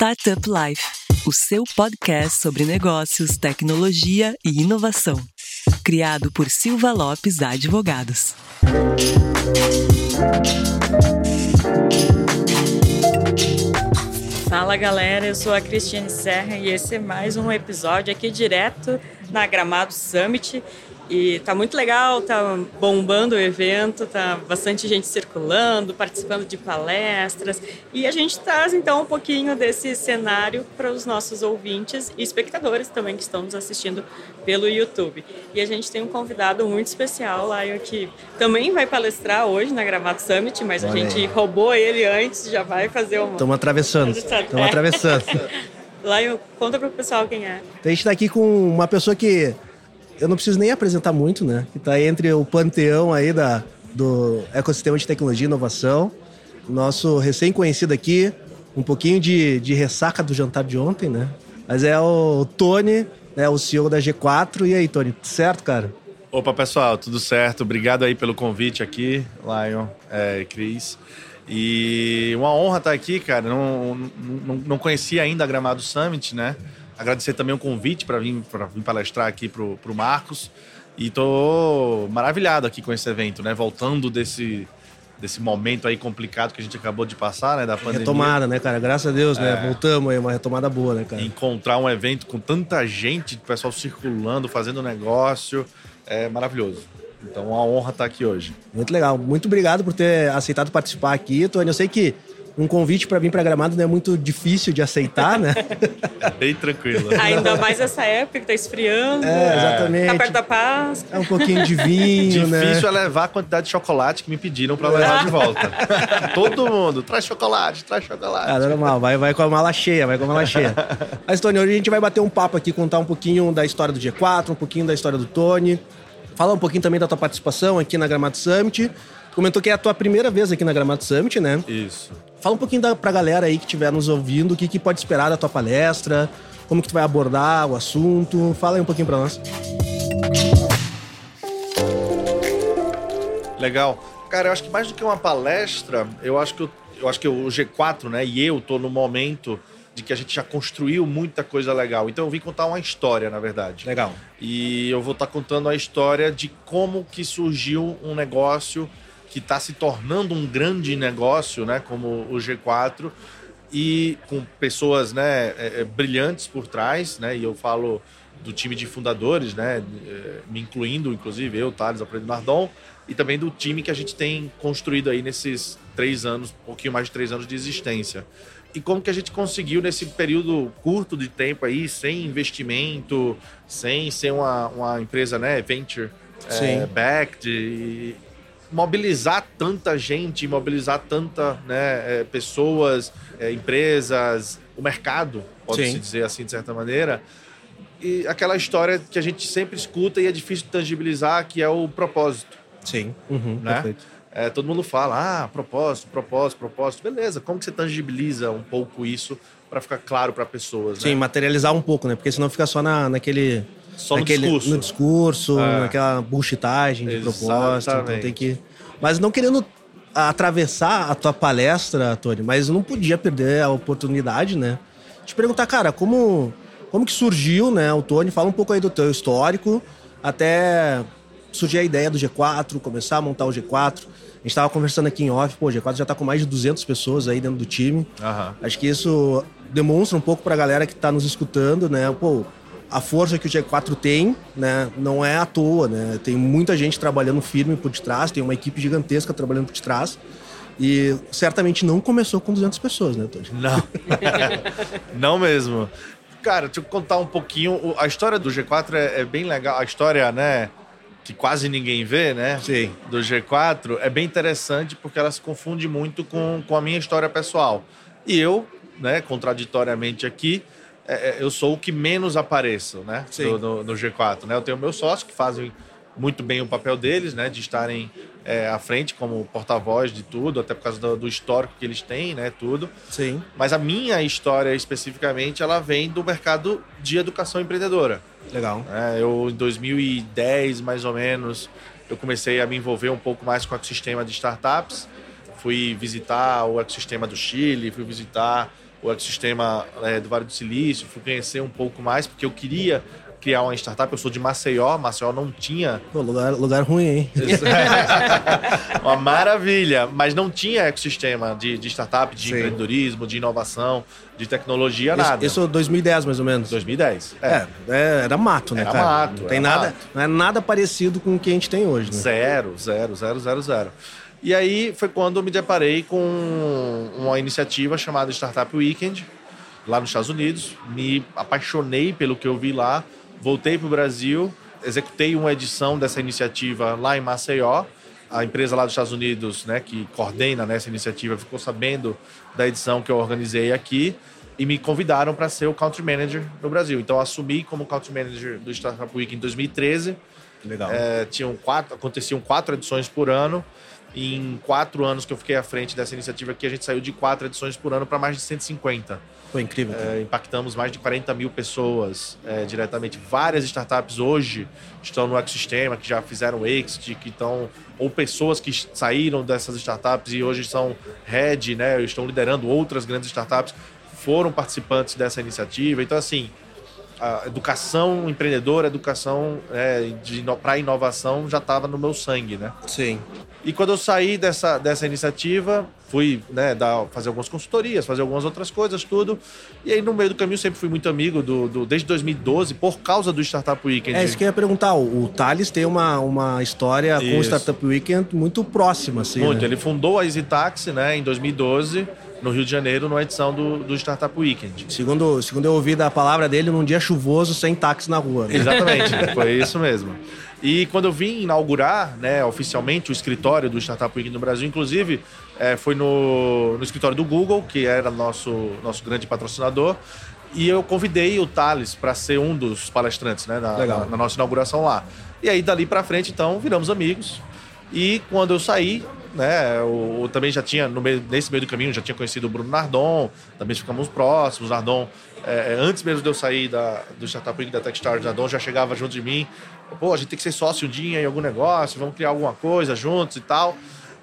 Startup Life, o seu podcast sobre negócios, tecnologia e inovação. Criado por Silva Lopes Advogados. Fala galera, eu sou a Cristiane Serra e esse é mais um episódio aqui direto na Gramado Summit. E tá muito legal, tá bombando o evento, tá bastante gente circulando, participando de palestras. E a gente traz então um pouquinho desse cenário para os nossos ouvintes e espectadores também que estão nos assistindo pelo YouTube. E a gente tem um convidado muito especial lá que também vai palestrar hoje na Gramado Summit, mas Olha a gente aí. roubou ele antes, já vai fazer uma. Estamos atravessando. Estamos atravessando. Lion, conta para o pessoal quem é. A gente está aqui com uma pessoa que eu não preciso nem apresentar muito, né? Que está entre o panteão aí da, do ecossistema de tecnologia e inovação. Nosso recém-conhecido aqui, um pouquinho de, de ressaca do jantar de ontem, né? Mas é o Tony, né, o CEO da G4. E aí, Tony, certo, cara? Opa, pessoal, tudo certo? Obrigado aí pelo convite aqui, Lion, é, Cris. E uma honra estar aqui, cara. Não, não, não conhecia ainda a Gramado Summit, né? Agradecer também o convite para vir, vir palestrar aqui para o Marcos. E tô maravilhado aqui com esse evento, né? Voltando desse, desse momento aí complicado que a gente acabou de passar, né? Da pandemia. Retomada, né, cara? Graças a Deus, né? é. né? Voltamos aí, uma retomada boa, né, cara? Encontrar um evento com tanta gente, pessoal circulando, fazendo negócio, é maravilhoso. Então, uma honra estar aqui hoje. Muito legal. Muito obrigado por ter aceitado participar aqui, Tony. Eu sei que um convite para vir para Gramado não é muito difícil de aceitar, né? É bem tranquilo. Ainda mais essa época que tá esfriando. É, exatamente. Tá perto da paz. É um pouquinho de vinho, Difícil né? Difícil é levar a quantidade de chocolate que me pediram para levar de volta. Todo mundo, traz chocolate, traz chocolate. Ah, normal, vai, vai com a mala cheia, vai com a mala cheia. Mas, Tony, hoje a gente vai bater um papo aqui, contar um pouquinho da história do G4, um pouquinho da história do Tony. Falar um pouquinho também da tua participação aqui na Gramado Summit. Comentou que é a tua primeira vez aqui na Gramado Summit, né? Isso. Fala um pouquinho da, pra galera aí que estiver nos ouvindo, o que, que pode esperar da tua palestra, como que tu vai abordar o assunto. Fala aí um pouquinho para nós. Legal. Cara, eu acho que mais do que uma palestra, eu acho que, eu, eu acho que o G4, né, e eu tô no momento de que a gente já construiu muita coisa legal. Então eu vim contar uma história, na verdade. Legal. E eu vou estar tá contando a história de como que surgiu um negócio que está se tornando um grande negócio, né, como o G4, e com pessoas né, é, é, brilhantes por trás, né, e eu falo do time de fundadores, né, é, me incluindo, inclusive, eu, Thales Alfredo Nardon, e também do time que a gente tem construído aí nesses três anos, um pouquinho mais de três anos de existência. E como que a gente conseguiu nesse período curto de tempo aí, sem investimento, sem ser uma, uma empresa, né, venture é, backed, mobilizar tanta gente, mobilizar tanta né, é, pessoas, é, empresas, o mercado, pode-se dizer assim, de certa maneira. E aquela história que a gente sempre escuta e é difícil de tangibilizar, que é o propósito. Sim, uhum, né? perfeito. É, todo mundo fala, ah, propósito, propósito, propósito. Beleza, como que você tangibiliza um pouco isso para ficar claro para pessoas? Sim, né? materializar um pouco, né? Porque senão fica só na, naquele... Só naquele, no discurso. No discurso, é. naquela bullshitagem de propósito. Então tem que... Mas não querendo atravessar a tua palestra, Tony, mas eu não podia perder a oportunidade, né? De perguntar, cara, como, como que surgiu, né, o Tony? Fala um pouco aí do teu histórico, até surgir a ideia do G4, começar a montar o G4. A gente estava conversando aqui em off, pô, o G4 já está com mais de 200 pessoas aí dentro do time. Uhum. Acho que isso demonstra um pouco para a galera que está nos escutando, né? Pô, a força que o G4 tem, né, não é à toa, né? Tem muita gente trabalhando firme por detrás, tem uma equipe gigantesca trabalhando por detrás. E certamente não começou com 200 pessoas, né, Tony? Não. não mesmo. Cara, deixa eu contar um pouquinho. A história do G4 é, é bem legal. A história, né, que quase ninguém vê, né? Sim. Do G4 é bem interessante porque ela se confunde muito com, com a minha história pessoal. E eu, né, contraditoriamente aqui, é, é eu sou o que menos apareço, né? Sim. No, no, G4, né? Eu tenho meus sócios que fazem muito bem o papel deles, né? De estarem é, à frente como porta-voz de tudo, até por causa do, do, histórico que eles têm, né? Tudo. Sim. Mas a minha história especificamente, ela vem do mercado de educação empreendedora. Legal. É, eu, em 2010, mais ou menos, eu comecei a me envolver um pouco mais com o ecossistema de startups. Fui visitar o ecossistema do Chile, fui visitar o ecossistema é, do Vale do Silício, fui conhecer um pouco mais, porque eu queria criar uma startup. Eu sou de Maceió, Maceió não tinha. Pô, lugar, lugar ruim, hein? uma maravilha, mas não tinha ecossistema de, de startup, de Sim. empreendedorismo, de inovação, de tecnologia, isso, nada. Isso 2010, mais ou menos. 2010. É, é, é era mato, né, era cara? Mato, não tem nada, mato. não é nada parecido com o que a gente tem hoje, né? Zero, zero, zero, zero, zero. E aí foi quando eu me deparei com uma iniciativa chamada Startup Weekend, lá nos Estados Unidos. Me apaixonei pelo que eu vi lá, voltei para o Brasil, executei uma edição dessa iniciativa lá em Maceió. A empresa lá dos Estados Unidos, né, que coordena nessa iniciativa, ficou sabendo da edição que eu organizei aqui e me convidaram para ser o country manager no Brasil. Então assumi como country manager do Startup Week em 2013. Legal. É, tinham quatro, aconteciam quatro edições por ano. Em quatro anos que eu fiquei à frente dessa iniciativa aqui, a gente saiu de quatro edições por ano para mais de 150. Foi incrível. É, impactamos mais de 40 mil pessoas é, diretamente. Várias startups hoje estão no ecossistema, que já fizeram exit, que estão. Ou pessoas que saíram dessas startups e hoje são head, né? Estão liderando outras grandes startups, foram participantes dessa iniciativa. Então, assim, a educação empreendedora, educação é, para inovação já estava no meu sangue, né? Sim. E quando eu saí dessa, dessa iniciativa, fui né, dar, fazer algumas consultorias, fazer algumas outras coisas, tudo. E aí, no meio do caminho, sempre fui muito amigo do, do desde 2012, por causa do Startup Weekend. É isso que eu ia perguntar. O, o Thales tem uma, uma história isso. com o Startup Weekend muito próxima, assim. Muito. Né? Ele fundou a Easy Taxi né, em 2012 no Rio de Janeiro, numa edição do, do Startup Weekend. Segundo, segundo eu ouvi da palavra dele, num dia chuvoso, sem táxi na rua. Né? Exatamente, foi isso mesmo. E quando eu vim inaugurar né, oficialmente o escritório do Startup Weekend no Brasil, inclusive é, foi no, no escritório do Google, que era nosso, nosso grande patrocinador, e eu convidei o Thales para ser um dos palestrantes né, na, na, na nossa inauguração lá. E aí, dali para frente, então, viramos amigos. E quando eu saí, né? Eu, eu, também já tinha, no meio, nesse meio do caminho, já tinha conhecido o Bruno Nardon, também ficamos próximos. Nardon, é, antes mesmo de eu sair da, do Startup Week da Techstars, Nardon já chegava junto de mim. Pô, a gente tem que ser sócio um dia em algum negócio, vamos criar alguma coisa juntos e tal.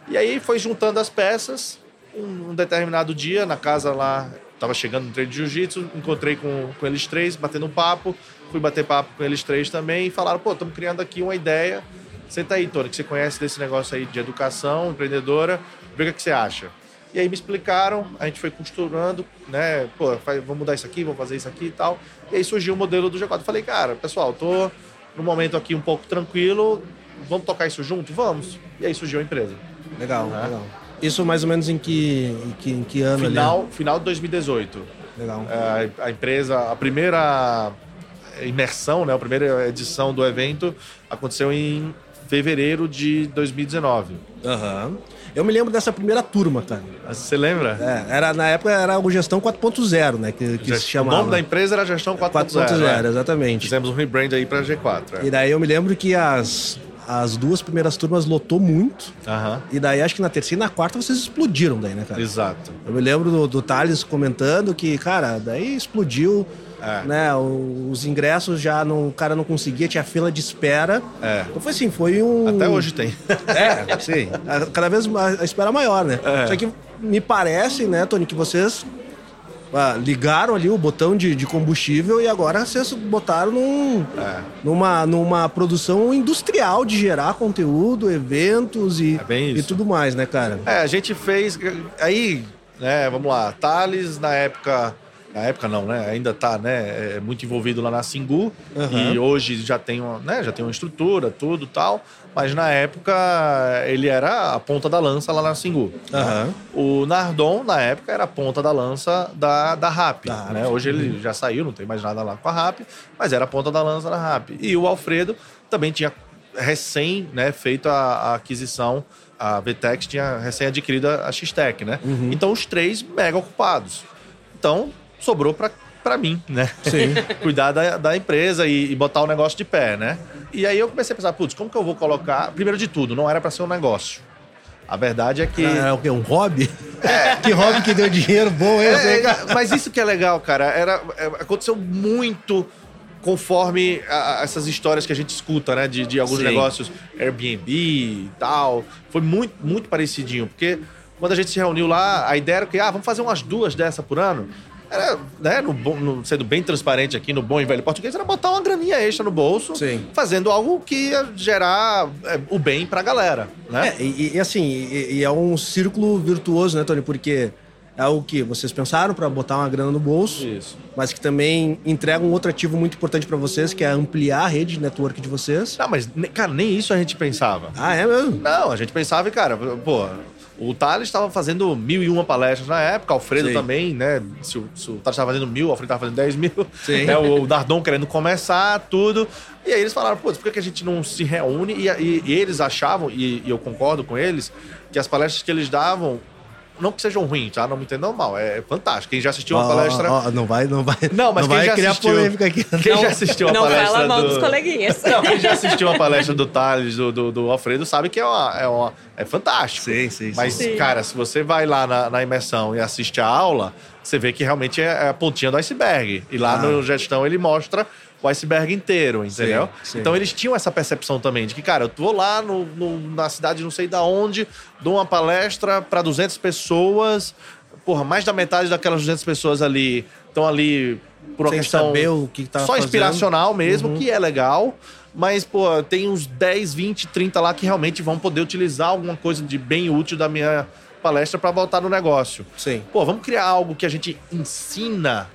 E aí foi juntando as peças. Um, um determinado dia, na casa lá, tava chegando no treino de jiu-jitsu, encontrei com, com eles três, batendo um papo. Fui bater papo com eles três também e falaram: pô, estamos criando aqui uma ideia Senta aí, Tony, que você conhece desse negócio aí de educação, empreendedora, vê o que você acha. E aí me explicaram, a gente foi costurando, né? Pô, vamos mudar isso aqui, vamos fazer isso aqui e tal. E aí surgiu o modelo do G4. Falei, cara, pessoal, tô num momento aqui um pouco tranquilo, vamos tocar isso junto? Vamos. E aí surgiu a empresa. Legal, né? legal. Isso mais ou menos em que, em que, em que ano final, ali? Final de 2018. Legal. É, a empresa, a primeira imersão, né, a primeira edição do evento aconteceu em fevereiro de 2019. Aham. Uhum. Eu me lembro dessa primeira turma, cara. Você lembra? É, era, na época era o Gestão 4.0, né? Que, que se chamava. O nome da empresa era Gestão 4.0. 4.0, né? exatamente. Fizemos um rebrand aí pra G4. É. E daí eu me lembro que as, as duas primeiras turmas lotou muito. Uhum. E daí acho que na terceira e na quarta vocês explodiram daí, né, cara? Exato. Eu me lembro do, do Thales comentando que, cara, daí explodiu. É. Né, os ingressos já não, o cara não conseguia, tinha fila de espera. É. Então foi assim, foi um. Até hoje tem. É, sim. Cada vez a espera maior, né? É. Só que me parece, né, Tony, que vocês ah, ligaram ali o botão de, de, combustível e agora vocês botaram num, é. numa, numa produção industrial de gerar conteúdo, eventos e, é e tudo mais, né, cara? É, a gente fez. Aí, né, vamos lá, Thales, na época na época não, né? Ainda está né, é muito envolvido lá na Singu uhum. e hoje já tem, uma, né, já tem uma estrutura, tudo tal. Mas na época ele era a ponta da lança lá na Singu. Uhum. O Nardon, na época, era a ponta da lança da, da RAP. né? Hoje ele já saiu, não tem mais nada lá com a RAP, mas era a ponta da lança da RAP. E o Alfredo também tinha recém né, feito a, a aquisição a VTEX tinha recém adquirido a X-Tech, né? Uhum. Então os três mega ocupados. Então sobrou para para mim, né? Sim. Cuidar da, da empresa e, e, botar o negócio de pé, né? E aí eu comecei a pensar, putz, como que eu vou colocar? Primeiro de tudo, não era para ser um negócio. A verdade é que. Ah, é o quê? Um hobby? É. que hobby que deu dinheiro bom esse, é, é, Mas isso que é legal, cara. Era, é, aconteceu muito conforme a, essas histórias que a gente escuta, né? De, de alguns Sim. negócios Airbnb e tal. Foi muito, muito parecidinho. Porque quando a gente se reuniu lá, a ideia era que, ah, vamos fazer umas duas dessa por ano. Era, né, no, no, sendo bem transparente aqui no bom e velho português, era botar uma graninha extra no bolso, Sim. fazendo algo que ia gerar é, o bem pra galera, né? É, e, e assim, e, e é um círculo virtuoso, né, Tony? Porque é algo que vocês pensaram para botar uma grana no bolso, Isso. mas que também entrega um outro ativo muito importante para vocês, que é ampliar a rede de network de vocês. Não, mas, cara, nem isso a gente pensava. Ah, é mesmo? Não, a gente pensava, e, cara, pô, o Thales estava fazendo mil e uma palestras na época, o Alfredo Sim. também, né? Se o, se o Thales estava fazendo mil, o Alfredo estava fazendo dez mil. Né, o, o Dardon querendo começar, tudo. E aí eles falaram, pô, por que que a gente não se reúne? E, e- e eles achavam, e, e eu concordo com eles, que as palestras que eles davam, não que sejam ruins, tá? Não me entendam mal, é fantástico. Quem já assistiu uma Ó, ó, palestra... ó, não vai, não vai. Não, mas não quem vai já criar assistiu- polêmica aqui. Quem já assistiu uma Não palestra fala mal do... dos coleguinhas. Não, quem já assistiu uma palestra do Thales, do, do, do Alfredo, sabe que é, uma, é, uma, é fantástico. Sim, sim, sim. Mas, Sim. cara, se você vai lá na, na imersão e assiste a aula, você vê que realmente é a pontinha do iceberg. E lá Ah. no gestão ele mostra o iceberg inteiro, entendeu? sim. Então eles tinham essa percepção também de que, cara, eu vou lá no, no- na cidade não sei da onde, dou uma palestra para 200 pessoas, porra, mais da metade daquelas 200 pessoas ali estão ali por uma Sem questão saber o que, que tá só fazendo. inspiracional mesmo, Uhum. que é legal. Mas, pô, tem uns 10, 20, 30 lá que realmente vão poder utilizar alguma coisa de bem útil da minha palestra para voltar no negócio. Sim. Pô, vamos criar algo que a gente ensina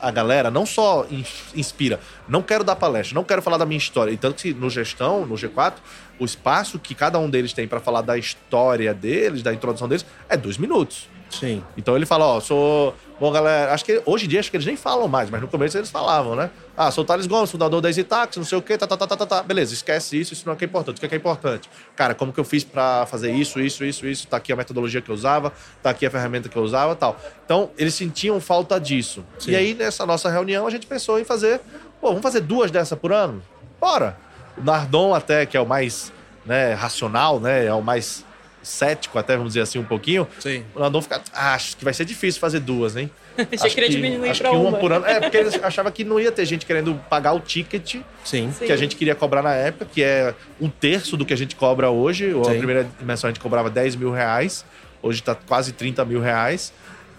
a galera, não só in- inspira. Não quero dar palestra, não quero falar da minha história. E tanto que no gestão, no G4, o espaço que cada um deles tem para falar da história deles, da introdução deles, é dois minutos. Sim. Então ele fala, ó, sou. Bom, galera, acho que hoje em dia acho que eles nem falam mais, mas no começo eles falavam, né? Ah, sou o Thales Gomes, fundador da Exitax, não sei o quê, tá, tá, tá, tá, tá, tá. Beleza, esquece isso, isso não é que é importante. O que é que é importante? Cara, como que eu fiz pra fazer isso, isso, isso, isso? Tá aqui a metodologia que eu usava, tá aqui a ferramenta que eu usava tal. Então, eles sentiam falta disso. Sim. E aí, nessa nossa reunião, a gente pensou em fazer, pô, vamos fazer duas dessa por ano? Bora! O Nardon até, que é o mais né, racional, né? É o mais cético, até vamos dizer assim, um pouquinho. Sim. O Nardon fica, ah, acho que vai ser difícil fazer duas, hein? Achei que queria diminuir acho pra que uma uma. por ano. É, porque eles achavam que não ia ter gente querendo pagar o ticket Sim. Sim. que a gente queria cobrar na época, que é um terço do que a gente cobra hoje. A Sim. primeira dimensão a gente cobrava 10 mil reais, hoje tá quase 30 mil reais.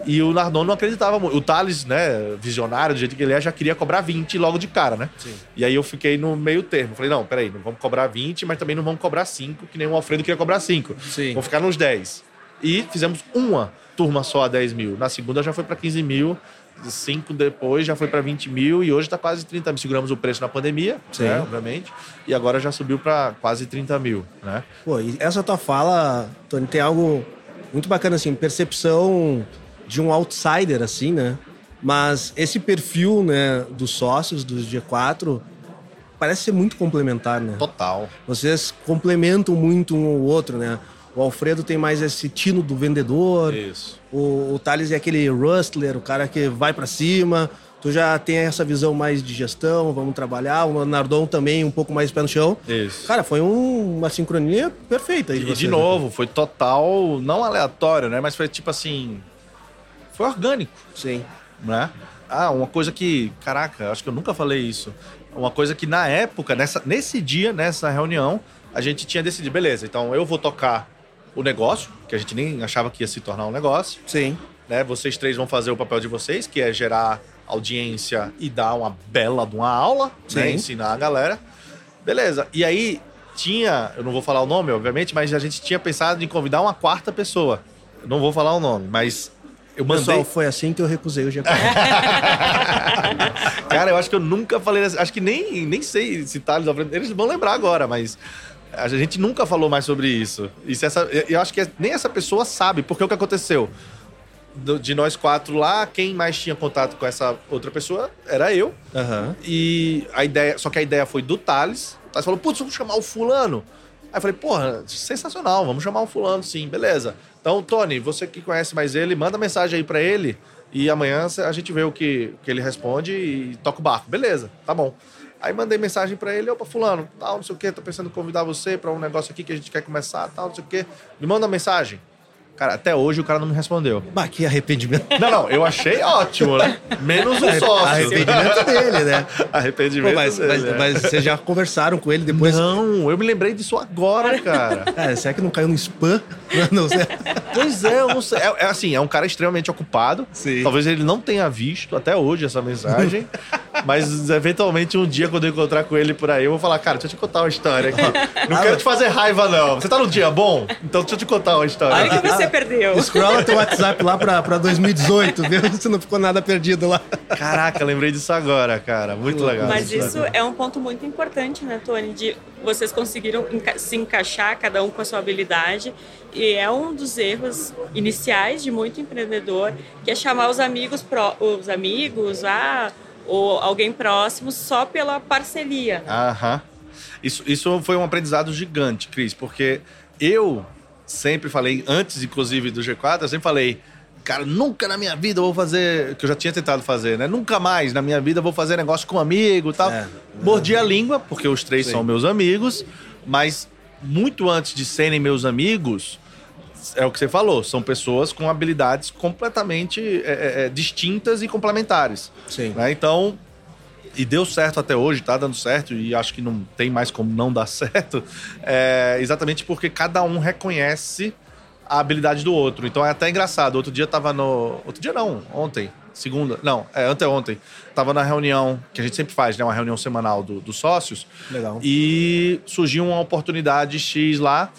E o Nardon não acreditava muito. O Thales, né, visionário, do jeito que ele é, já queria cobrar 20 logo de cara, né? Sim. E aí eu fiquei no meio termo. Falei, não, peraí, não vamos cobrar 20, mas também não vamos cobrar 5, que nem o Alfredo queria cobrar 5. Sim. Vamos ficar nos 10. E fizemos uma turma só a 10 mil. Na segunda já foi para 15 mil. Cinco depois já foi para 20 mil e hoje está quase 30 mil. Seguramos o preço na pandemia, Sim. né, obviamente. E agora já subiu para quase 30 mil, né? Pô, e essa tua fala, Tony, tem algo muito bacana, assim, percepção de um outsider, assim, né? Mas esse perfil, né, dos sócios dos G4 parece ser muito complementar, né? Total. Vocês complementam muito um ao outro, né? O Alfredo tem mais esse tino do vendedor, Isso. o, o Thales é aquele rustler, o cara que vai pra cima. Tu já tem essa visão mais de gestão, vamos trabalhar. O Nardon também um pouco mais pé no chão. Isso. Cara, foi um- uma sincronia perfeita aí de E vocês, de né? novo, foi total, não aleatório, né? Mas foi tipo assim. Foi orgânico. Sim. né? Ah, uma coisa que, caraca, acho que eu nunca falei isso. Uma coisa que na época, nessa, nesse dia, nessa reunião, a gente tinha decidido, beleza, então eu vou tocar o negócio, que a gente nem achava que ia se tornar um negócio, Sim. né? Vocês três vão fazer o papel de vocês, que é gerar audiência e dar uma bela de uma aula, né? Sim. Ensinar a galera. Beleza. E aí tinha, eu não vou falar o nome, obviamente, mas a gente tinha pensado em convidar uma quarta pessoa. Eu não vou falar o nome, mas eu mandei. Pessoal, foi assim que eu recusei o G4. Cara, eu acho que eu nunca falei. assim- Acho que nem, nem sei se Thales Alfredo. Eles vão lembrar agora, mas. A gente nunca falou mais sobre isso. E essa, eu acho que nem essa pessoa sabe, porque o que aconteceu? De nós quatro lá, quem mais tinha contato com essa outra pessoa era eu. Aham. E a ideia. Só que a ideia foi do Thales. O Thales falou, putz, vamos chamar o fulano. Aí eu falei, porra, sensacional, vamos chamar o fulano, sim, beleza. Então, Tony, você que conhece mais ele, manda mensagem aí pra ele e amanhã a gente vê o que, que ele responde e toca o barco. Beleza, tá bom. Aí mandei mensagem pra ele, opa, fulano, tal, não sei o quê, tô pensando em convidar você pra um negócio aqui que a gente quer começar, tal, não sei o quê. Me manda mensagem. Cara, até hoje o cara não me respondeu. Bah, que arrependimento. Não, não, eu achei ótimo, né? Menos o sócio. Arrependimento dele, né? Arrependimento Pô, mas, dele. mas, é. mas vocês já conversaram com ele depois? Não, eu me lembrei disso agora, cara. É, será que não caiu no spam? Não, não sei. Pois é, eu não sei. É, é assim, é um cara extremamente ocupado. Sim. Talvez ele não tenha visto até hoje essa mensagem. mas eventualmente um dia, quando eu encontrar com ele por aí, eu vou falar, cara, deixa eu te contar uma história aqui. Não quero te fazer raiva, não. Você tá num dia bom? Então deixa eu te contar uma história. Olha o que você perdeu. Scrolla teu WhatsApp lá pra, pra 2018, viu? Se não ficou nada perdido lá. Caraca, lembrei disso agora, cara. Muito legal. Mas isso é um ponto muito importante, né, Tony? De vocês conseguiram enca se encaixar, cada um com a sua habilidade. E é um dos erros iniciais de muito empreendedor, que é chamar os amigos, pro, os amigos, ah, ou alguém próximo só pela parceria. Aham. Isso, isso foi um aprendizado gigante, Cris, porque eu sempre falei, antes inclusive do G4, eu sempre falei, cara, nunca na minha vida eu vou fazer, que eu já tinha tentado fazer, né? Nunca mais na minha vida eu vou fazer negócio com amigo e tal. É. Mordi a língua, porque os três Sim. são meus amigos, mas muito antes de serem meus amigos, é o que você falou, são pessoas com habilidades completamente é, é, é, distintas e complementares. Sim. né? Então, e deu certo até hoje, tá dando certo, e acho que não tem mais como não dar certo, é, exatamente porque cada um reconhece a habilidade do outro. Então é até engraçado. Outro dia tava no. Outro dia não, ontem. Segunda. Não, é anteontem. Tava na reunião, que a gente sempre faz, né? Uma reunião semanal do- dos sócios. Legal. E surgiu uma oportunidade X lá.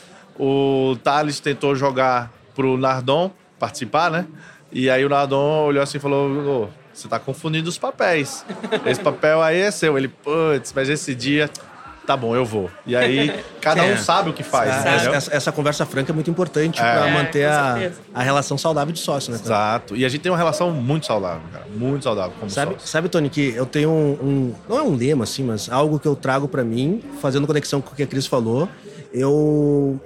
O Thales tentou jogar pro Nardon participar, né? E aí o Nardon olhou assim e falou: "Ô, você tá confundindo os papéis. Esse papel aí é seu. Ele, putz, mas esse dia. Tá bom, eu vou. E aí, cada um É. sabe o que faz, Essa, essa- essa conversa franca é muito importante É. pra É, manter com a, a relação saudável de sócio, né? cara? Exato. E a gente tem uma relação muito saudável, cara. Muito saudável como Sabe, sócio. sabe, Tony, que eu tenho um, um- Não é um lema, assim, mas algo que eu trago pra mim, fazendo conexão com o que a Cris falou. Eu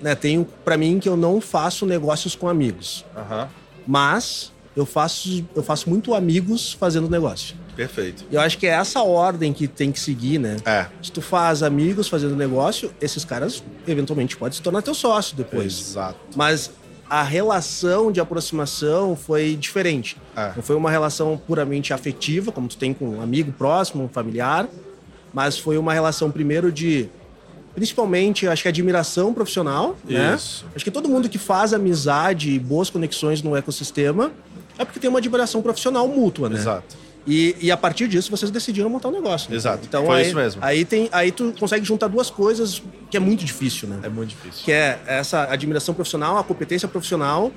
né, tenho pra mim que eu não faço negócios com amigos. Aham. Mas eu faço, eu faço muito amigos fazendo negócio. Perfeito. E eu acho que é essa ordem que tem que seguir, né? É. Se tu faz amigos fazendo negócio, esses caras eventualmente podem se tornar teu sócio depois. Exato. Mas a relação de aproximação foi diferente. É. Não foi uma relação puramente afetiva, como tu tem com um amigo próximo, um familiar, mas foi uma relação primeiro de principalmente, acho que admiração profissional, né? Isso. Acho que todo mundo que faz amizade e boas conexões no ecossistema é porque tem uma admiração profissional mútua, né? Exato. E, e a partir disso vocês decidiram montar um negócio. né? Exato. Então Foi aí, isso mesmo. Aí, tem, aí tu consegue juntar duas coisas que é muito difícil, né? É muito difícil. que é essa admiração profissional, a competência profissional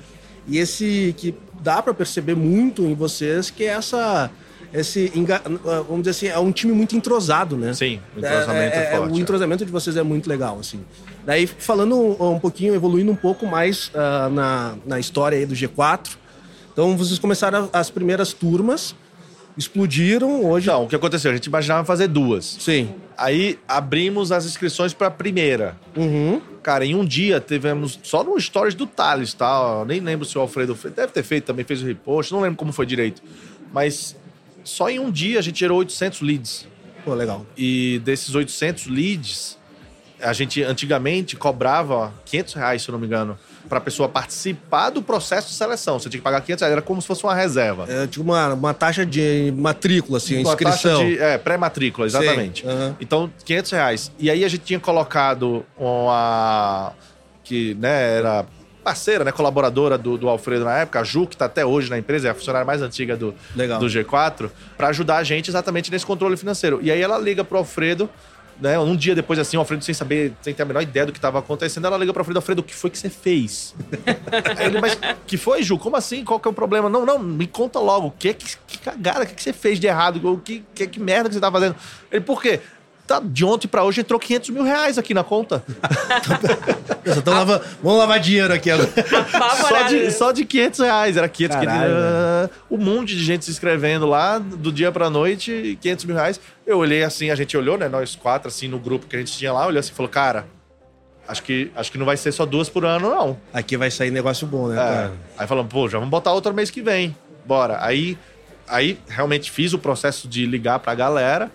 e esse que dá para perceber muito em vocês que é essa esse enga- vamos dizer assim é um time muito entrosado, né? Sim, o entrosamento é, forte. O entrosamento de vocês é muito legal, assim. Daí falando um, um pouquinho, evoluindo um pouco mais ah, na, na história aí do G4. Então vocês começaram as primeiras turmas, explodiram hoje. Então, o que aconteceu? A gente imaginava fazer duas. Sim. Aí abrimos as inscrições para a primeira. Uhum. Cara, em um dia tivemos só no stories do Thales, tá? Nem lembro se o Alfredo fez. Deve ter feito também, fez o repost, não lembro como foi direito. Mas só em um dia a gente gerou 800 leads. Pô, legal. E desses 800 leads, a gente antigamente cobrava 500 reais, se eu não me engano, para a pessoa participar do processo de seleção. Você tinha que pagar 500 reais, era como se fosse uma reserva. É, tipo uma, uma taxa de matrícula, assim, Uma inscrição. taxa de, é, pré-matrícula, exatamente. Aham. Então, 500 reais. E aí a gente tinha colocado uma... que né, era parceira, né, colaboradora do, do Alfredo na época, a Ju, que está até hoje na empresa, é a funcionária mais antiga do, Legal. do G4, para ajudar a gente exatamente nesse controle financeiro. E aí ela liga pro Alfredo, né, um dia depois assim, o Alfredo sem saber, sem ter a menor ideia do que estava acontecendo, ela liga pro Alfredo, Alfredo, o que foi que você fez? Ele, mas que foi, Ju? Como assim? Qual que é o problema? Não, não, me conta logo, o que que, que cagada, o que, que você fez de errado? O que, que, que merda que você tá fazendo? Ele, por quê? Tá, de ontem pra hoje entrou 500 mil reais aqui na conta. Então, lava- vamos lavar dinheiro aqui agora. Só de, só de 500 reais. Era 500, Caralho, 500 Um monte de gente se inscrevendo lá, do dia pra noite, 500 mil reais. Eu olhei assim, a gente olhou, né? Nós quatro, assim, no grupo que a gente tinha lá, olhou assim e falou, cara, acho que, acho que não vai ser só duas por ano, não. Aqui vai sair negócio bom, né, É. cara? Aí falamos, pô, já vamos botar outra mês que vem. Bora. Aí, aí realmente fiz o processo de ligar pra galera.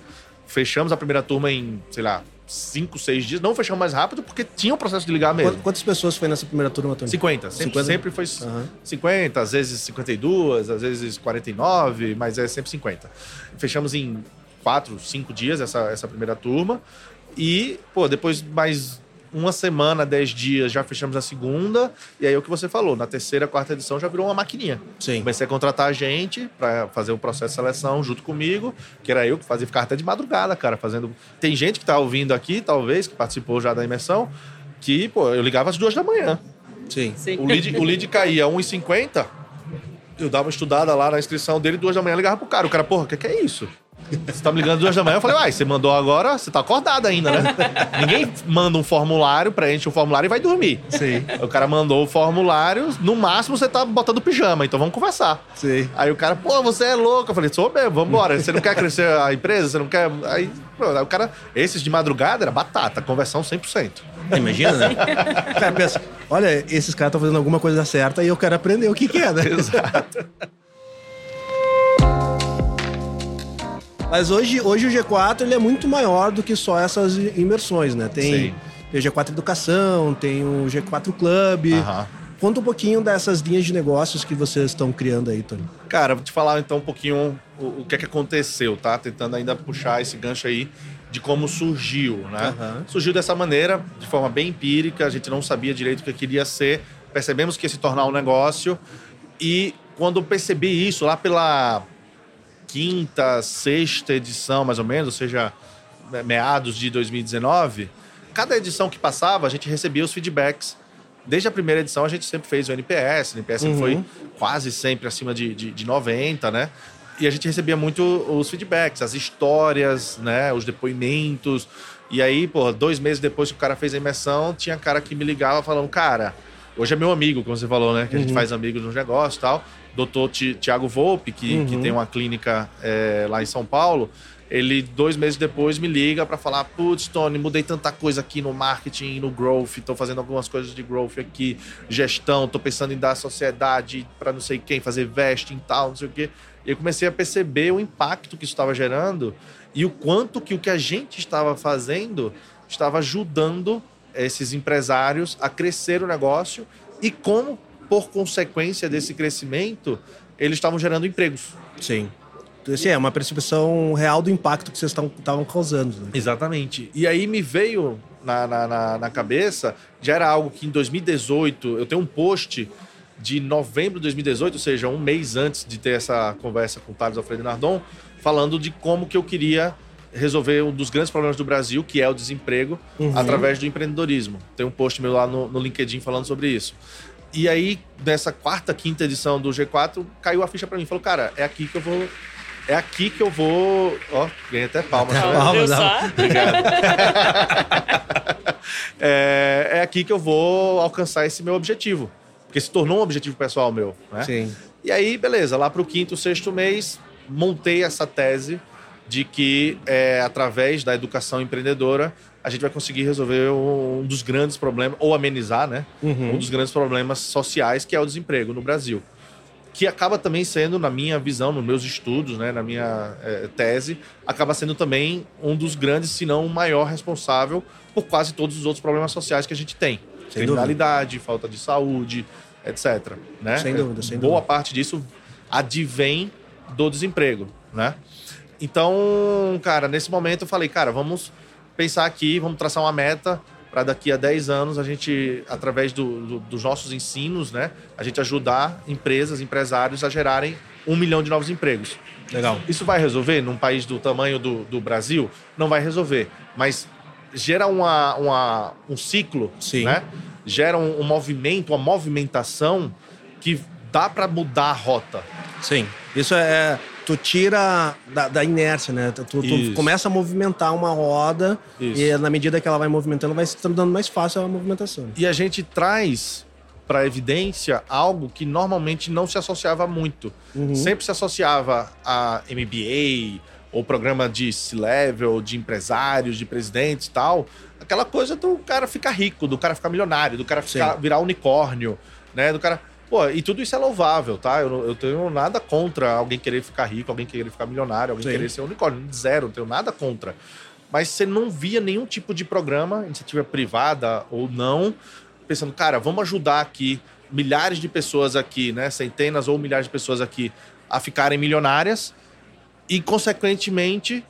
Fechamos a primeira turma em, sei lá, cinco, seis dias. Não fechamos mais rápido porque tinha o processo de ligar mesmo. Quantas pessoas foi nessa primeira turma, Tony? 50. Sempre, 50? sempre foi uhum. 50, às vezes 52, às vezes 49, mas é sempre 50. Fechamos em quatro, cinco dias essa, essa primeira turma. E, pô, depois mais uma semana, dez dias, já fechamos a segunda. E aí o que você falou, na terceira, quarta edição já virou uma maquininha. Sim. Comecei a contratar gente para fazer o processo de seleção junto comigo, que era eu que fazia ficar até de madrugada, cara, fazendo. Tem gente que tá ouvindo aqui, talvez, que participou já da imersão, que, pô, eu ligava às duas da manhã. Sim. Sim. O lead, o lead caía 1,50. Eu dava uma estudada lá na inscrição dele, duas da manhã, ligava pro cara. O cara, porra, o que, que é isso? Você tá me ligando duas da manhã. Eu falei, uai, você mandou agora, você tá acordado ainda, né? Ninguém manda um formulário, preenche um formulário e vai dormir. Sim. O cara mandou o formulário, no máximo você tá botando pijama, então vamos conversar. Sim. Aí o cara, pô, você é louco. Eu falei, sou mesmo, vambora. Você não quer crescer a empresa? Você não quer. Aí, pô, o cara, esses de madrugada era batata, conversão 100%. Imagina, né? o cara pensa, olha, esses caras estão fazendo alguma coisa certa e eu quero aprender o que, que é, né? Exato. Mas hoje, hoje o G4 ele é muito maior do que só essas imersões, né? Tem, tem o G4 Educação, tem o G4 Club. Uhum. Conta um pouquinho dessas linhas de negócios que vocês estão criando aí, Tony. Cara, vou te falar então um pouquinho o, o que é que aconteceu, tá? Tentando ainda puxar esse gancho aí de como surgiu, né? Uhum. Surgiu dessa maneira, de forma bem empírica, a gente não sabia direito o que queria ser, percebemos que ia se tornar um negócio e quando percebi isso lá pela quinta, sexta edição, mais ou menos, ou seja, meados de 2019, cada edição que passava, a gente recebia os feedbacks. Desde a primeira edição, a gente sempre fez o NPS. O NPS uhum. foi quase sempre acima de, de, de 90, né? E a gente recebia muito os feedbacks, as histórias, né? Os depoimentos. E aí, pô, dois meses depois que o cara fez a imersão, tinha cara que me ligava falando, cara, hoje é meu amigo, como você falou, né? Que a gente uhum. faz amigos nos negócios e tal doutor Tiago Volpe, que, uhum. que tem uma clínica é, lá em São Paulo, ele dois meses depois me liga para falar: Putz, Tony, mudei tanta coisa aqui no marketing, no growth, estou fazendo algumas coisas de growth aqui, gestão, estou pensando em dar sociedade para não sei quem, fazer vesting e tal, não sei o quê. E eu comecei a perceber o impacto que isso estava gerando e o quanto que o que a gente estava fazendo estava ajudando esses empresários a crescer o negócio e como por consequência desse crescimento, eles estavam gerando empregos. Sim. Assim, é uma percepção real do impacto que vocês estavam causando. Né? Exatamente. E aí me veio na, na, na, na, cabeça, já era algo que em 2018, eu tenho um post de novembro de 2018, ou seja, um mês antes de ter essa conversa com o Thales Alfredo Nardon, falando de como que eu queria resolver um dos grandes problemas do Brasil, que é o desemprego, uhum. através do empreendedorismo. Tem um post meu lá no, no LinkedIn falando sobre isso. E aí, nessa quarta, quinta edição do G4, caiu a ficha para mim. Falou, cara, é aqui que eu vou. É aqui que eu vou. Ó, ganhei até palmas. Até palmas, Obrigado. é, é aqui que eu vou alcançar esse meu objetivo. Porque se tornou um objetivo pessoal meu, né? Sim. E aí, beleza, lá para o quinto, sexto mês, montei essa tese de que, é, através da educação empreendedora, a gente vai conseguir resolver um dos grandes problemas, ou amenizar, né? Uhum. Um dos grandes problemas sociais, que é o desemprego no Brasil. Que acaba também sendo, na minha visão, nos meus estudos, né, na minha é, tese, acaba sendo também um dos grandes, se não o maior responsável por quase todos os outros problemas sociais que a gente tem. Sem Criminalidade, dúvida. falta de saúde, etc. Né? Sem dúvida, sem Boa dúvida. parte disso advém do desemprego, né? Então, cara, nesse momento eu falei, cara, vamos pensar aqui, vamos traçar uma meta para daqui a 10 anos a gente, através do, do, dos nossos ensinos, né, a gente ajudar empresas, empresários a gerarem um milhão de novos empregos. Legal. Isso vai resolver num país do tamanho do, do Brasil? Não vai resolver, mas gera uma, uma um ciclo, Sim. né? Gera um, um movimento, uma movimentação que dá para mudar a rota. Sim. Isso é tu tira da, da inércia, né? Tu, tu, começa a movimentar uma roda Isso. e na medida que ela vai movimentando, vai se tornando mais fácil a movimentação. E a gente traz para evidência algo que normalmente não se associava muito. Uhum. Sempre se associava a MBA ou programa de C-level, de empresários, de presidentes e tal. Aquela coisa do cara ficar rico, do cara ficar milionário, do cara ficar, virar unicórnio, né? Do cara Pô, e tudo isso é louvável, tá? Eu, eu tenho nada contra alguém querer ficar rico, alguém querer ficar milionário, alguém Sim. querer ser unicórnio. Zero, não tenho nada contra. mas você não via nenhum tipo de programa, iniciativa privada ou não, pensando, cara, vamos ajudar aqui milhares de pessoas aqui, né, centenas ou milhares de pessoas aqui a ficarem milionárias e, consequentemente,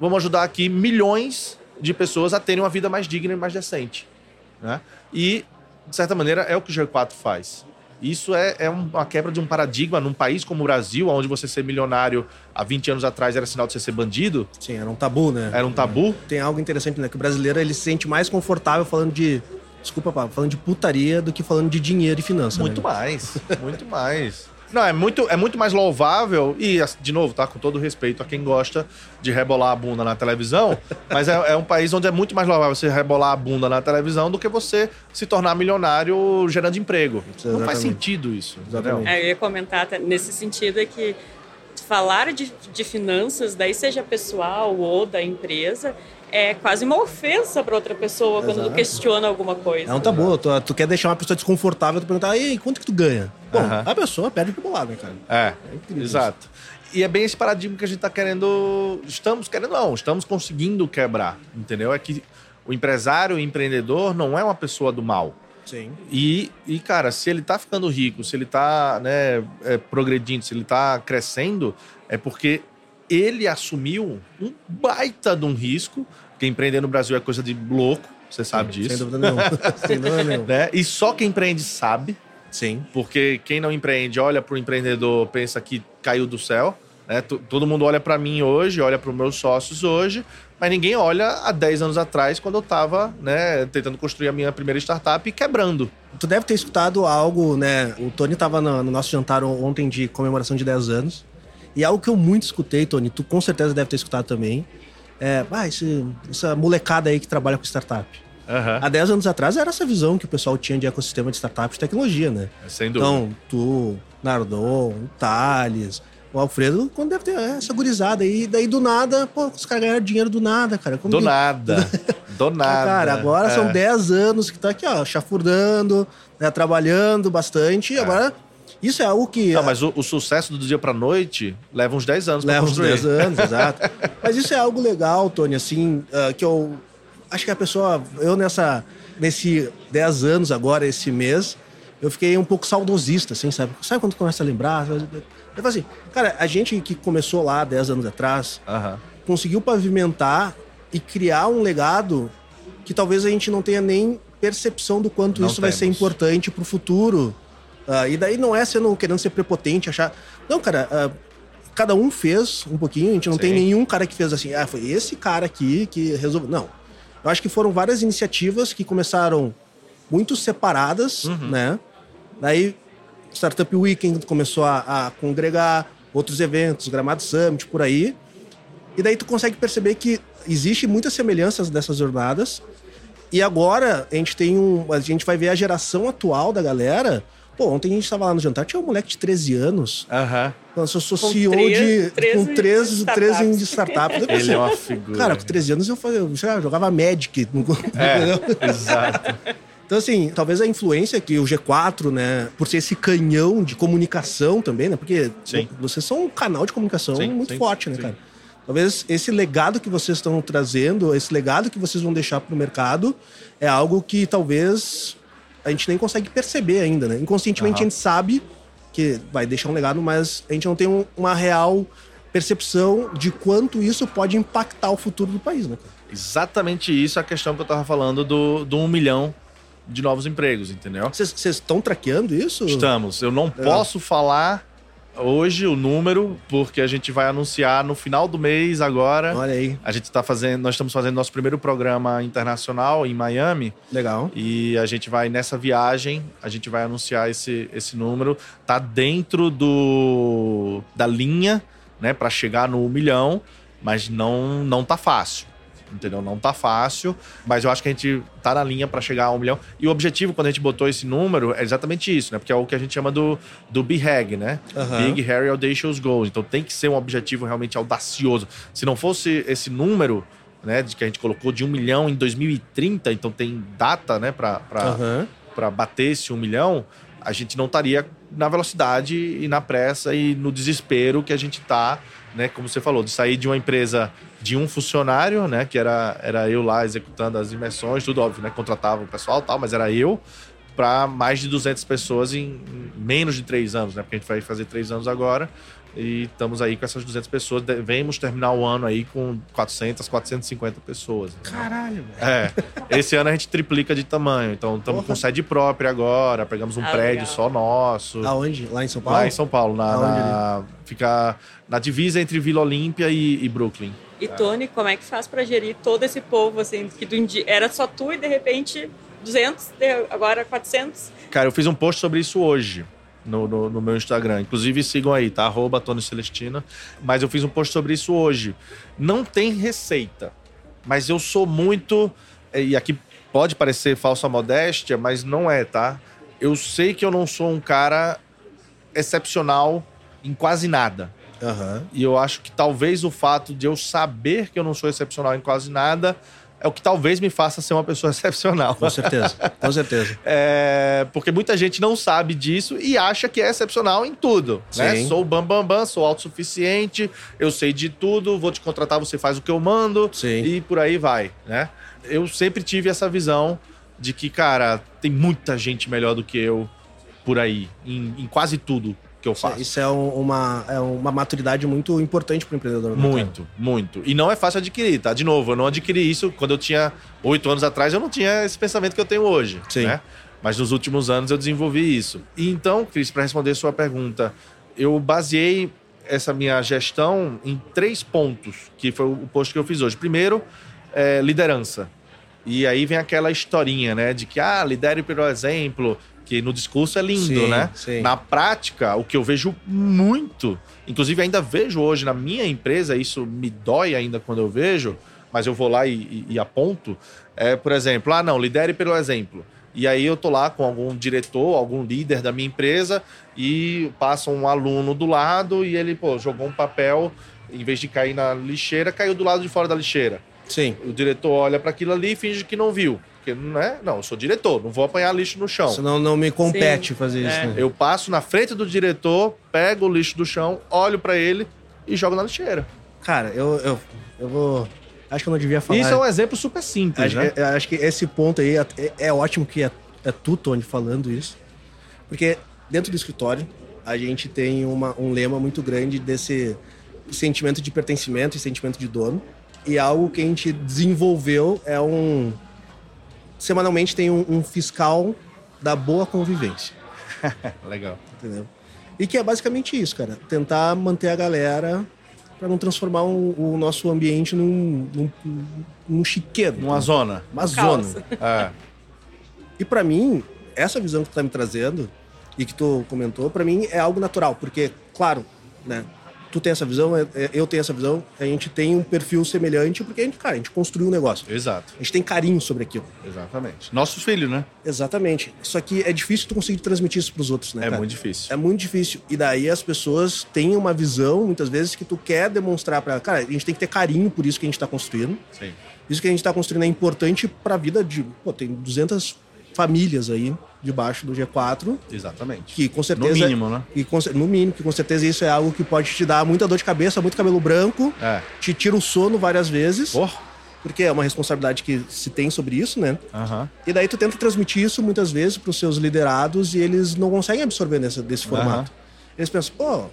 vamos ajudar aqui milhões de pessoas a terem uma vida mais digna e mais decente. Né? E, de certa maneira, é o que o G4 faz. Isso é, é uma quebra de um paradigma num país como o Brasil, onde você ser milionário há 20 anos atrás era sinal de você ser bandido. Sim, era um tabu, né? Era um tabu. Tem algo interessante, né? Que o brasileiro ele se sente mais confortável falando de. Desculpa, Pablo, falando de putaria do que falando de dinheiro e finanças. Muito né? mais. Muito mais. Não, é muito, é muito mais louvável, e de novo, tá? Com todo respeito a quem gosta de rebolar a bunda na televisão, mas é, é, um país onde é muito mais louvável você rebolar a bunda na televisão do que você se tornar milionário gerando emprego. Exatamente. Não faz sentido isso. Exatamente. É, eu ia comentar nesse sentido é que falar de, de finanças, daí seja pessoal ou da empresa, é quase uma ofensa para outra pessoa Exato. quando tu questiona alguma coisa. É um tabu. Tu, tu quer deixar uma pessoa desconfortável, tu perguntar, e quanto que tu ganha? Bom, a pessoa perde pro lado, né, cara? É, é exato. Isso. E é bem esse paradigma que a gente está querendo. Estamos querendo, não, estamos conseguindo quebrar, entendeu? É que o empresário, o empreendedor, não é uma pessoa do mal. Sim. E, e cara, se ele está ficando rico, se ele está né, é, progredindo, se ele está crescendo, é porque ele assumiu um baita de um risco, porque empreender no Brasil é coisa de louco, você sabe disso. Sem dúvida nenhuma. Sem dúvida nenhuma. Né? E só quem empreende sabe. Sim. Porque quem não empreende olha para o empreendedor, pensa que caiu do céu. Né? Todo mundo olha para mim hoje, olha para os meus sócios hoje, mas ninguém olha há 10 anos atrás, quando eu estava né, tentando construir a minha primeira startup e quebrando. Tu deve ter escutado algo, né? O Tony estava no nosso jantar ontem de comemoração de 10 anos. E algo que eu muito escutei, Tony, tu com certeza deve ter escutado também, é, ah, esse, essa molecada aí que trabalha com startup. Uhum. Há 10 anos atrás era essa visão que o pessoal tinha de ecossistema de startup de tecnologia, né? Sem dúvida. Então, tu, Nardon, Thales, o Alfredo, quando deve ter essa gurizada aí, daí do nada, pô, os caras ganharam dinheiro do nada, cara. Como do que... nada. do nada. Cara, agora é. são 10 anos que tá aqui, ó, chafurdando, né, trabalhando bastante, e é. agora isso é algo que. Não, mas o, o sucesso do dia pra noite leva uns 10 anos leva pra construir. Leva uns 10 anos, exato. Mas isso é algo legal, Tony, assim, uh, que eu. Acho que a pessoa. Eu nessa. Nesse 10 anos agora, esse mês, eu fiquei um pouco saudosista, assim, sabe? Sabe quando começa a lembrar? Eu falo assim, cara, a gente que começou lá 10 anos atrás, conseguiu pavimentar e criar um legado que talvez a gente não tenha nem percepção do quanto não isso temos. vai ser importante para o futuro Uh, e daí não é sendo querendo ser prepotente, achar. Não, cara, uh, cada um fez um pouquinho, a gente não Sim. tem nenhum cara que fez assim, ah, foi esse cara aqui que resolveu. Não. Eu acho que foram várias iniciativas que começaram muito separadas, uhum. né? Daí, Startup Weekend começou a, a congregar outros eventos, Gramado Summit, por aí. E daí tu consegue perceber que existe muitas semelhanças dessas jornadas. E agora a gente tem um. A gente vai ver a geração atual da galera Pô, ontem a gente tava lá no jantar, tinha um moleque de 13 anos. Aham. Uhum. Se associou de. com 13, 13 em startup. Ele é uma figura. Cara, com 13 anos eu, fazia, eu já jogava Magic. É, exato. Então, assim, talvez a influência que o G4, né, por ser esse canhão de comunicação também, né? Porque sim. vocês são um canal de comunicação sim, muito sim, forte, né, cara? Talvez esse legado que vocês estão trazendo, esse legado que vocês vão deixar para o mercado, é algo que talvez a gente nem consegue perceber ainda, né? Inconscientemente uhum. a gente sabe que vai deixar um legado, mas a gente não tem um, uma real percepção de quanto isso pode impactar o futuro do país, né? Exatamente isso é a questão que eu tava falando do, do um milhão de novos empregos, entendeu? Vocês estão traqueando isso? Estamos. Eu não é. posso falar hoje o número, porque a gente vai anunciar no final do mês agora. Olha aí. A gente está fazendo, nós estamos fazendo nosso primeiro programa internacional em Miami. Legal. E a gente vai nessa viagem, a gente vai anunciar esse, esse número. Tá dentro do da linha, né, para chegar no milhão, mas não não tá fácil entendeu? Não tá fácil, mas eu acho que a gente tá na linha para chegar a um milhão. E o objetivo, quando a gente botou esse número, é exatamente isso, né? Porque é o que a gente chama do, do BHAG, né? Uhum. Big, Harry, Audacious Goals. Então tem que ser um objetivo realmente audacioso. Se não fosse esse número, né, de que a gente colocou de um milhão em 2030, então tem data, né, para uhum. bater esse um milhão, a gente não estaria na velocidade e na pressa e no desespero que a gente tá né, como você falou, de sair de uma empresa de um funcionário, né, que era, era eu lá executando as imersões, tudo óbvio, né, contratava o pessoal tal, mas era eu, para mais de 200 pessoas em, em menos de três anos, né, porque a gente vai fazer três anos agora. E estamos aí com essas 200 pessoas. Devemos terminar o ano aí com 400, 450 pessoas. Né? Caralho, velho. É. Esse ano a gente triplica de tamanho. Então estamos com sede própria agora. Pegamos um ah, prédio legal. só nosso. Aonde? Lá em São Paulo? Lá em São Paulo. Na, na fica na divisa entre Vila Olímpia e, e Brooklyn. E Tony, como é que faz para gerir todo esse povo, assim, que era só tu e de repente 200, agora 400? Cara, eu fiz um post sobre isso hoje no, no, no, meu Instagram. Inclusive sigam aí, tá? Arroba Tony Celestina. Mas eu fiz um post sobre isso hoje. Não tem receita, mas eu sou muito. E aqui pode parecer falsa modéstia, mas não é, tá? Eu sei que eu não sou um cara excepcional em quase nada. Uhum. E eu acho que talvez o fato de eu saber que eu não sou excepcional em quase nada é o que talvez me faça ser uma pessoa excepcional. Com certeza, com certeza. é, porque muita gente não sabe disso e acha que é excepcional em tudo. Né? Sou bam, bam, bam, sou autossuficiente, eu sei de tudo, vou te contratar, você faz o que eu mando Sim. e por aí vai, né? Eu sempre tive essa visão de que, cara, tem muita gente melhor do que eu por aí, em, em quase tudo que eu faço. Isso é uma, é uma maturidade muito importante para o empreendedor. Né, muito, muito. E não é fácil adquirir, tá? De novo, eu não adquiri isso quando eu tinha oito anos atrás, eu não tinha esse pensamento que eu tenho hoje. Sim. Né? Mas nos últimos anos eu desenvolvi isso. E então, Cris, para responder a sua pergunta, eu baseei essa minha gestão em três pontos, que foi o post que eu fiz hoje. Primeiro, é, liderança. E aí vem aquela historinha, né? De que, ah, lidere pelo exemplo, que no discurso é lindo, sim, né? Sim. Na prática, o que eu vejo muito, inclusive ainda vejo hoje na minha empresa, isso me dói ainda quando eu vejo, mas eu vou lá e, e, e aponto, é, por exemplo, ah, não, lidere pelo exemplo. E aí eu tô lá com algum diretor, algum líder da minha empresa e passa um aluno do lado e ele, pô, jogou um papel, em vez de cair na lixeira, caiu do lado de fora da lixeira. Sim. O diretor olha para aquilo ali e finge que não viu. Porque não é. Não, eu sou diretor, não vou apanhar lixo no chão. Senão não me compete Sim. fazer isso. É. Né? Eu passo na frente do diretor, pego o lixo do chão, olho para ele e jogo na lixeira. Cara, eu, eu, eu vou. Acho que eu não devia falar. Isso é um exemplo super simples, acho, né? É, acho que esse ponto aí é, é ótimo que é, é tu, Tony, falando isso. Porque dentro do escritório, a gente tem uma, um lema muito grande desse sentimento de pertencimento e sentimento de dono. E algo que a gente desenvolveu é um semanalmente tem um, um fiscal da boa convivência. Legal. Entendeu? E que é basicamente isso, cara. Tentar manter a galera para não transformar o, o, nosso ambiente num, num, num chiqueiro. Uma né? zona. Uma zona. É. E para mim, essa visão que tu tá me trazendo e que tu comentou, para mim é algo natural, porque, claro, né? Tu tem essa visão, é, é, eu tenho essa visão, a gente tem um perfil semelhante porque a gente, cara, a gente construiu um negócio. Exato. A gente tem carinho sobre aquilo. Exatamente. Nossos filhos, né? Exatamente. Só que é difícil tu conseguir transmitir isso pros outros, né? É cara? muito difícil. É muito difícil. E daí as pessoas têm uma visão, muitas vezes, que tu quer demonstrar para Cara, a gente tem que ter carinho por isso que a gente tá construindo. Sim. Isso que a gente tá construindo é importante pra vida de. Pô, tem 200 famílias aí debaixo do G4. Exatamente. Que com certeza. No mínimo, né? Que, no mínimo, que com certeza isso é algo que pode te dar muita dor de cabeça, muito cabelo branco, é. te tira o sono várias vezes. Oh. Porque é uma responsabilidade que se tem sobre isso, né? Uhum. E daí tu tenta transmitir isso muitas vezes para os seus liderados e eles não conseguem absorver nesse, desse formato. Uhum. Eles pensam, pô,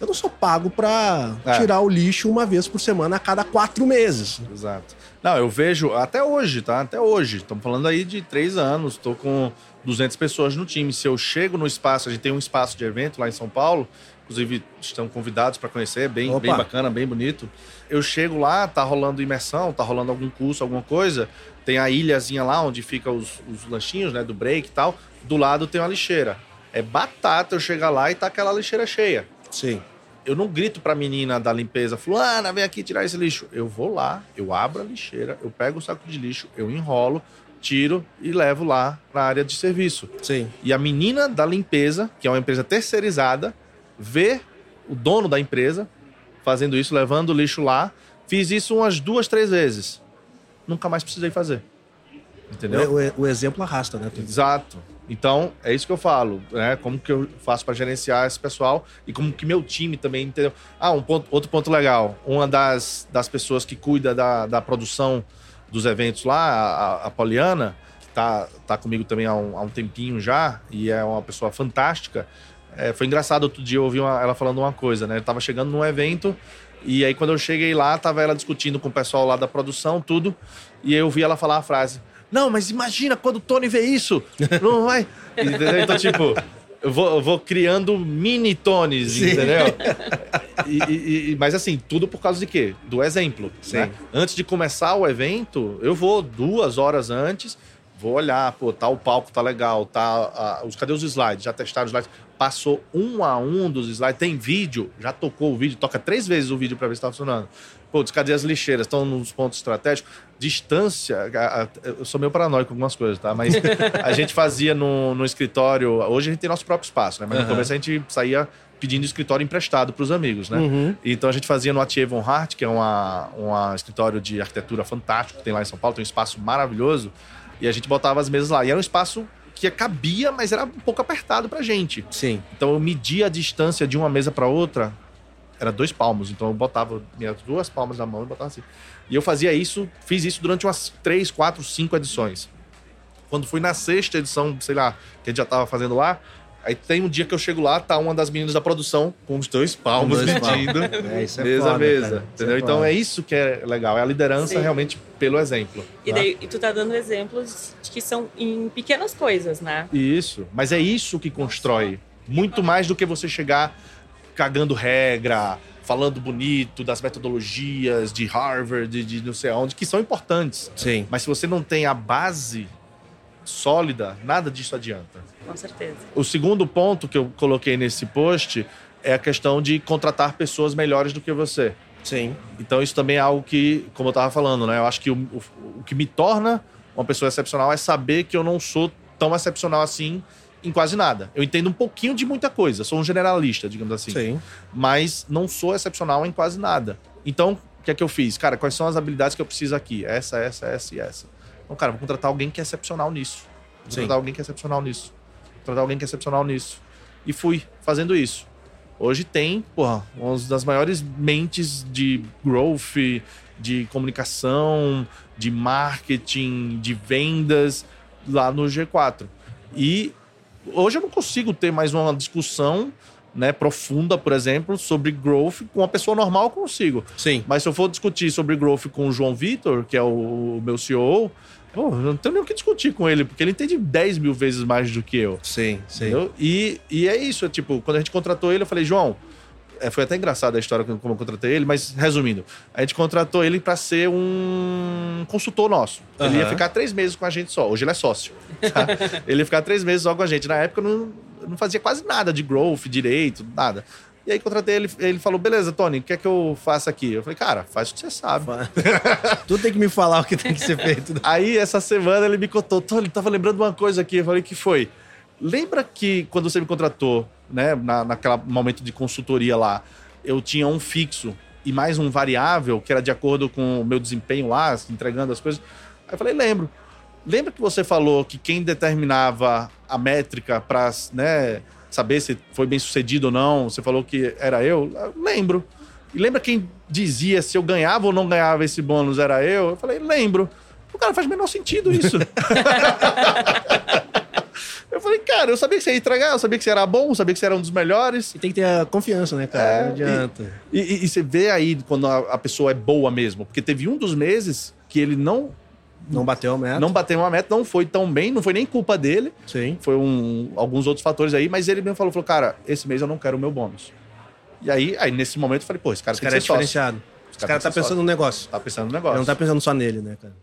eu não sou pago para é. tirar o lixo uma vez por semana a cada quatro meses. Exato. Não, eu vejo até hoje, tá? Até hoje. Estamos falando aí de três anos. Estou com 200 pessoas no time. Se eu chego no espaço, a gente tem um espaço de evento lá em São Paulo, inclusive estão convidados para conhecer, bem, bem bacana, bem bonito. Eu chego lá, tá rolando imersão, tá rolando algum curso, alguma coisa. Tem a ilhazinha lá onde fica os, os lanchinhos, né, do break e tal. Do lado tem uma lixeira. É batata eu chegar lá e tá aquela lixeira cheia. Sim. Eu não grito pra menina da limpeza, fulana, vem aqui tirar esse lixo. Eu vou lá, eu abro a lixeira, eu pego o saco de lixo, eu enrolo, tiro e levo lá na área de serviço. Sim. E a menina da limpeza, que é uma empresa terceirizada, vê o dono da empresa fazendo isso, levando o lixo lá. Fiz isso umas duas, três vezes. Nunca mais precisei fazer. Entendeu? O, o, o exemplo arrasta, né? Exato. Então, é isso que eu falo, né? Como que eu faço para gerenciar esse pessoal e como que meu time também, entendeu? Ah, um ponto, outro ponto legal. Uma das, das pessoas que cuida da, da produção dos eventos lá, a, a Poliana, que tá, tá comigo também há um, há um tempinho já, e é uma pessoa fantástica. É, foi engraçado, outro dia eu ouvi uma, ela falando uma coisa, né? Eu tava chegando num evento, e aí quando eu cheguei lá, tava ela discutindo com o pessoal lá da produção, tudo, e eu ouvi ela falar a frase não, mas imagina quando o Tony vê isso. Não vai. Entendeu? Então, tipo, eu vou, eu vou criando mini Tonys, Sim. entendeu? E, e, mas assim, tudo por causa de quê? Do exemplo. Né? Antes de começar o evento, eu vou duas horas antes, vou olhar, pô, tá o palco, tá legal, tá. os, cadê os slides? Já testaram os slides? Passou um a um dos slides, tem vídeo, já tocou o vídeo, toca três vezes o vídeo para ver se tá funcionando. Pô, cadê as lixeiras? Estão nos pontos estratégicos. Distância, eu sou meio paranoico com algumas coisas, tá? Mas a gente fazia no, no escritório. Hoje a gente tem nosso próprio espaço, né? Mas uhum. no começo a gente saía pedindo escritório emprestado para os amigos, né? Uhum. Então a gente fazia no Atier Von Hart, que é uma escritório de arquitetura fantástico que tem lá em São Paulo, tem um espaço maravilhoso. E a gente botava as mesas lá. E era um espaço que cabia, mas era um pouco apertado pra gente. Sim. Então eu media a distância de uma mesa para outra era dois palmos. Então eu botava minhas duas palmas na mão e botava assim. E eu fazia isso, fiz isso durante umas três, quatro, cinco edições. Quando fui na sexta edição, sei lá, que a gente já tava fazendo lá, Aí tem um dia que eu chego lá, tá uma das meninas da produção com os dois palmos dois medindo. É, isso é mesa foda, a mesa. Cara. Entendeu? É então é isso que é legal. É a liderança Sim. realmente pelo exemplo. E, tá? daí, e tu tá dando exemplos que são em pequenas coisas, né? Isso. Mas é isso que constrói. Muito mais do que você chegar cagando regra, falando bonito das metodologias de Harvard, de, de não sei onde, que são importantes. Sim. Mas se você não tem a base sólida, nada disso adianta. Com certeza. O segundo ponto que eu coloquei nesse post é a questão de contratar pessoas melhores do que você. Sim. Então isso também é algo que, como eu estava falando, né? Eu acho que o, o, o que me torna uma pessoa excepcional é saber que eu não sou tão excepcional assim em quase nada. Eu entendo um pouquinho de muita coisa, sou um generalista, digamos assim. Sim. Mas não sou excepcional em quase nada. Então, o que é que eu fiz? Cara, quais são as habilidades que eu preciso aqui? Essa, essa, essa e essa. Então, cara, vou contratar alguém que é excepcional nisso. Vou Sim. contratar alguém que é excepcional nisso. Vou contratar alguém que é excepcional nisso. E fui fazendo isso. Hoje tem, porra, uma das maiores mentes de growth, de comunicação, de marketing, de vendas lá no G4. E hoje eu não consigo ter mais uma discussão né, profunda, por exemplo, sobre growth com uma pessoa normal eu consigo. Sim. Mas se eu for discutir sobre growth com o João Vitor, que é o meu CEO, pô, eu não tenho nem o que discutir com ele, porque ele entende 10 mil vezes mais do que eu. Sim, sim. E, e é isso, é tipo, quando a gente contratou ele, eu falei, João, é, foi até engraçada a história como eu contratei ele, mas resumindo, a gente contratou ele para ser um consultor nosso. Uhum. Ele ia ficar três meses com a gente só. Hoje ele é sócio. Tá? ele ia ficar três meses só com a gente. Na época eu não, não fazia quase nada de growth, direito, nada. E aí contratei ele, ele falou: beleza, Tony, o que é que eu faço aqui? Eu falei, cara, faz o que você sabe. tu tem que me falar o que tem que ser feito. aí, essa semana, ele me contou, Tony, tava lembrando uma coisa aqui. Eu falei, que foi? Lembra que quando você me contratou, né, na, naquele momento de consultoria lá, eu tinha um fixo e mais um variável que era de acordo com o meu desempenho lá, entregando as coisas? Aí eu falei, lembro. Lembra que você falou que quem determinava a métrica para né, saber se foi bem sucedido ou não, você falou que era eu? eu? Lembro. E lembra quem dizia se eu ganhava ou não ganhava esse bônus era eu? Eu falei, lembro. O cara faz o menor sentido isso. Eu falei, cara, eu sabia que você ia entregar, eu sabia que você era bom, eu sabia que você era um dos melhores. E tem que ter a confiança, né, cara? É, não adianta. E, e, e, você vê aí quando a, a pessoa é boa mesmo. Porque teve um dos meses que ele não não bateu a meta. Não bateu uma meta, não foi tão bem, não foi nem culpa dele. Sim. Foi um, alguns outros fatores aí, mas ele mesmo falou, falou, cara, esse mês eu não quero o meu bônus. E aí, aí nesse momento eu falei, pô, esse cara esse tem cara que é diferenciado. Esse cara, cara tá pensando no negócio. Tá pensando no negócio. Ele não tá pensando só nele, né, cara?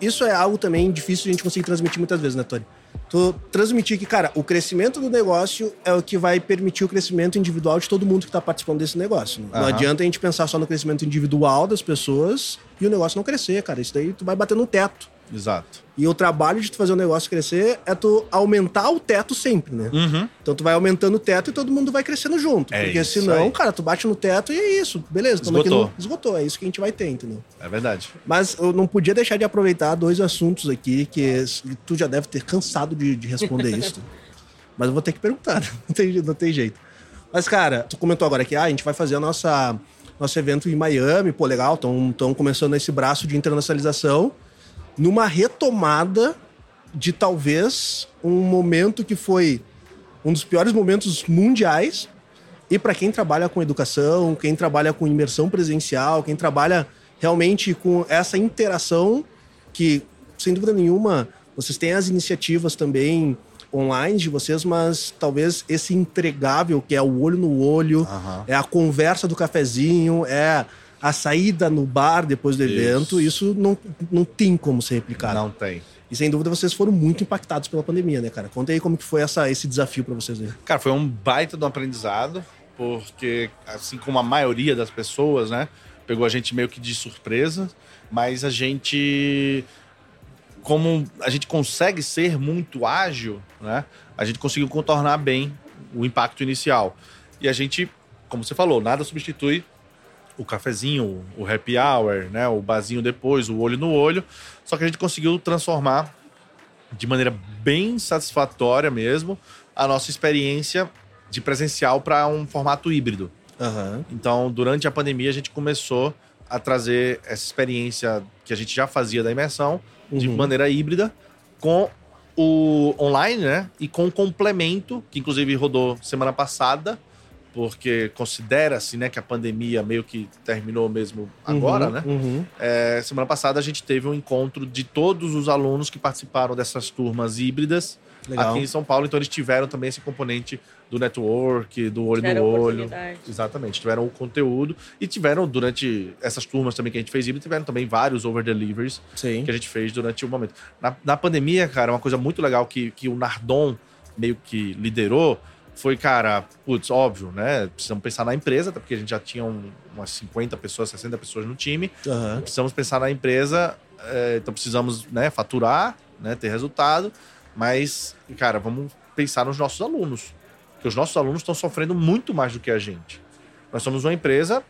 Isso é algo também difícil de a gente conseguir transmitir muitas vezes, né, Tony? Tu transmitir que, cara, o crescimento do negócio é o que vai permitir o crescimento individual de todo mundo que está participando desse negócio. Né? Não adianta a gente pensar só no crescimento individual das pessoas e o negócio não crescer, cara. Isso daí tu vai bater no teto. Exato. E o trabalho de tu fazer o negócio crescer é tu aumentar o teto sempre, né? Uhum. Então tu vai aumentando o teto e todo mundo vai crescendo junto. É porque senão, aí. cara, tu bate no teto e é isso. Beleza, Esgotou. Aqui no... Esgotou, é isso que a gente vai ter, entendeu? É verdade. Mas eu não podia deixar de aproveitar dois assuntos aqui que tu já deve ter cansado de, de responder isso. Mas eu vou ter que perguntar, não tem, não tem jeito. Mas, cara, tu comentou agora que ah, a gente vai fazer a nossa, nosso evento em Miami, pô, legal, estão começando esse braço de internacionalização numa retomada de talvez um momento que foi um dos piores momentos mundiais. E para quem trabalha com educação, quem trabalha com imersão presencial, quem trabalha realmente com essa interação que, sem dúvida nenhuma, vocês têm as iniciativas também online de vocês, mas talvez esse entregável que é o olho no olho, Aham. é a conversa do cafezinho, é a saída no bar depois do Isso. evento, isso não, não tem como ser replicado. Não tem. E sem dúvida vocês foram muito impactados pela pandemia, né, cara? Conta aí como que foi essa, esse desafio para vocês aí. Cara, foi um baita de um aprendizado, porque assim como a maioria das pessoas, né, pegou a gente meio que de surpresa, mas a gente como a gente consegue ser muito ágil, né? A gente conseguiu contornar bem o impacto inicial. E a gente, como você falou, nada substitui o cafezinho, o happy hour, né? O barzinho depois, o olho no olho. Só que a gente conseguiu transformar de maneira bem satisfatória mesmo a nossa experiência de presencial para um formato híbrido. Aham. Então, durante a pandemia, a gente começou a trazer essa experiência que a gente já fazia da imersão de Uhum. maneira híbrida com o online, né? E com o complemento, que inclusive rodou semana passada, porque considera-se, né, que a pandemia meio que terminou mesmo agora, Uhum, né? Uhum. É, semana passada a gente teve um encontro de todos os alunos que participaram dessas turmas híbridas Legal. aqui em São Paulo, então eles tiveram também esse componente do network, do olho Tiveram no olho. Exatamente, tiveram o conteúdo e tiveram durante essas turmas também que a gente fez híbrido, tiveram também vários over deliveries Sim. que a gente fez durante o momento. Na, na pandemia, cara, uma coisa muito legal que, que o Nardon meio que liderou foi, cara, putz, óbvio, né? Precisamos pensar na empresa, até porque a gente já tinha um- umas 50 pessoas, 60 pessoas no time. Aham. Precisamos pensar na empresa, é, então precisamos né, faturar, né, ter resultado, mas, cara, vamos pensar nos nossos alunos. Porque os nossos alunos estão sofrendo muito mais do que a gente. Nós somos uma empresa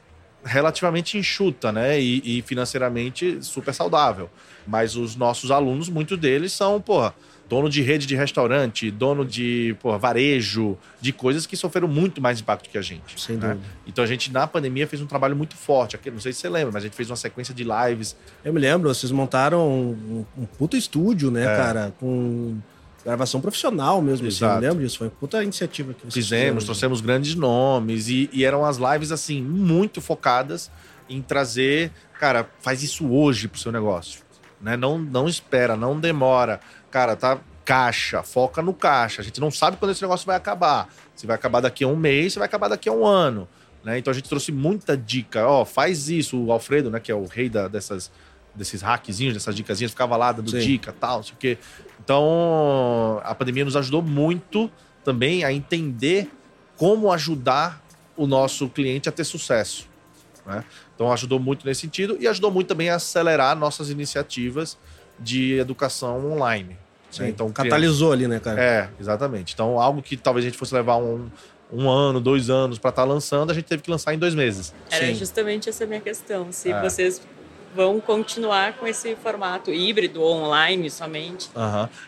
relativamente enxuta, né? E, e financeiramente super saudável. Mas os nossos alunos, muitos deles são, porra, dono de rede de restaurante, dono de porra, varejo, de coisas que sofreram muito mais impacto que a gente. Sem né? dúvida. Então a gente, na pandemia, fez um trabalho muito forte. Aqui, não sei se você lembra, mas a gente fez uma sequência de lives Eu me lembro, vocês montaram um, um puta estúdio, né, É. cara? Com gravação profissional mesmo, assim. Eu Exato. lembro disso. Foi uma puta iniciativa que vocês Fizemos, fizeram. trouxemos grandes nomes e, e eram as lives assim muito focadas em trazer, cara, faz isso hoje pro seu negócio, né? Não não espera, não demora, cara, tá caixa, foca no caixa. A gente não sabe quando esse negócio vai acabar. Se vai acabar daqui a um mês, se vai acabar daqui a um ano, né? Então a gente trouxe muita dica, ó, faz isso. O Alfredo, né, que é o rei da- dessas desses hackzinhos, dessas dicasinhas, ficava lá dando Sim. dica, tal, não sei o quê. Então, a pandemia nos ajudou muito também a entender como ajudar o nosso cliente a ter sucesso. né? Então, ajudou muito nesse sentido e ajudou muito também a acelerar nossas iniciativas de educação online. né? Sim, Então, catalisou ali, né, cara? É, exatamente. Então, algo que talvez a gente fosse levar um, um ano, dois anos para estar lançando, a gente teve que lançar em dois meses. Era Sim. justamente essa minha questão. Se É. vocês vão continuar com esse formato híbrido ou online somente.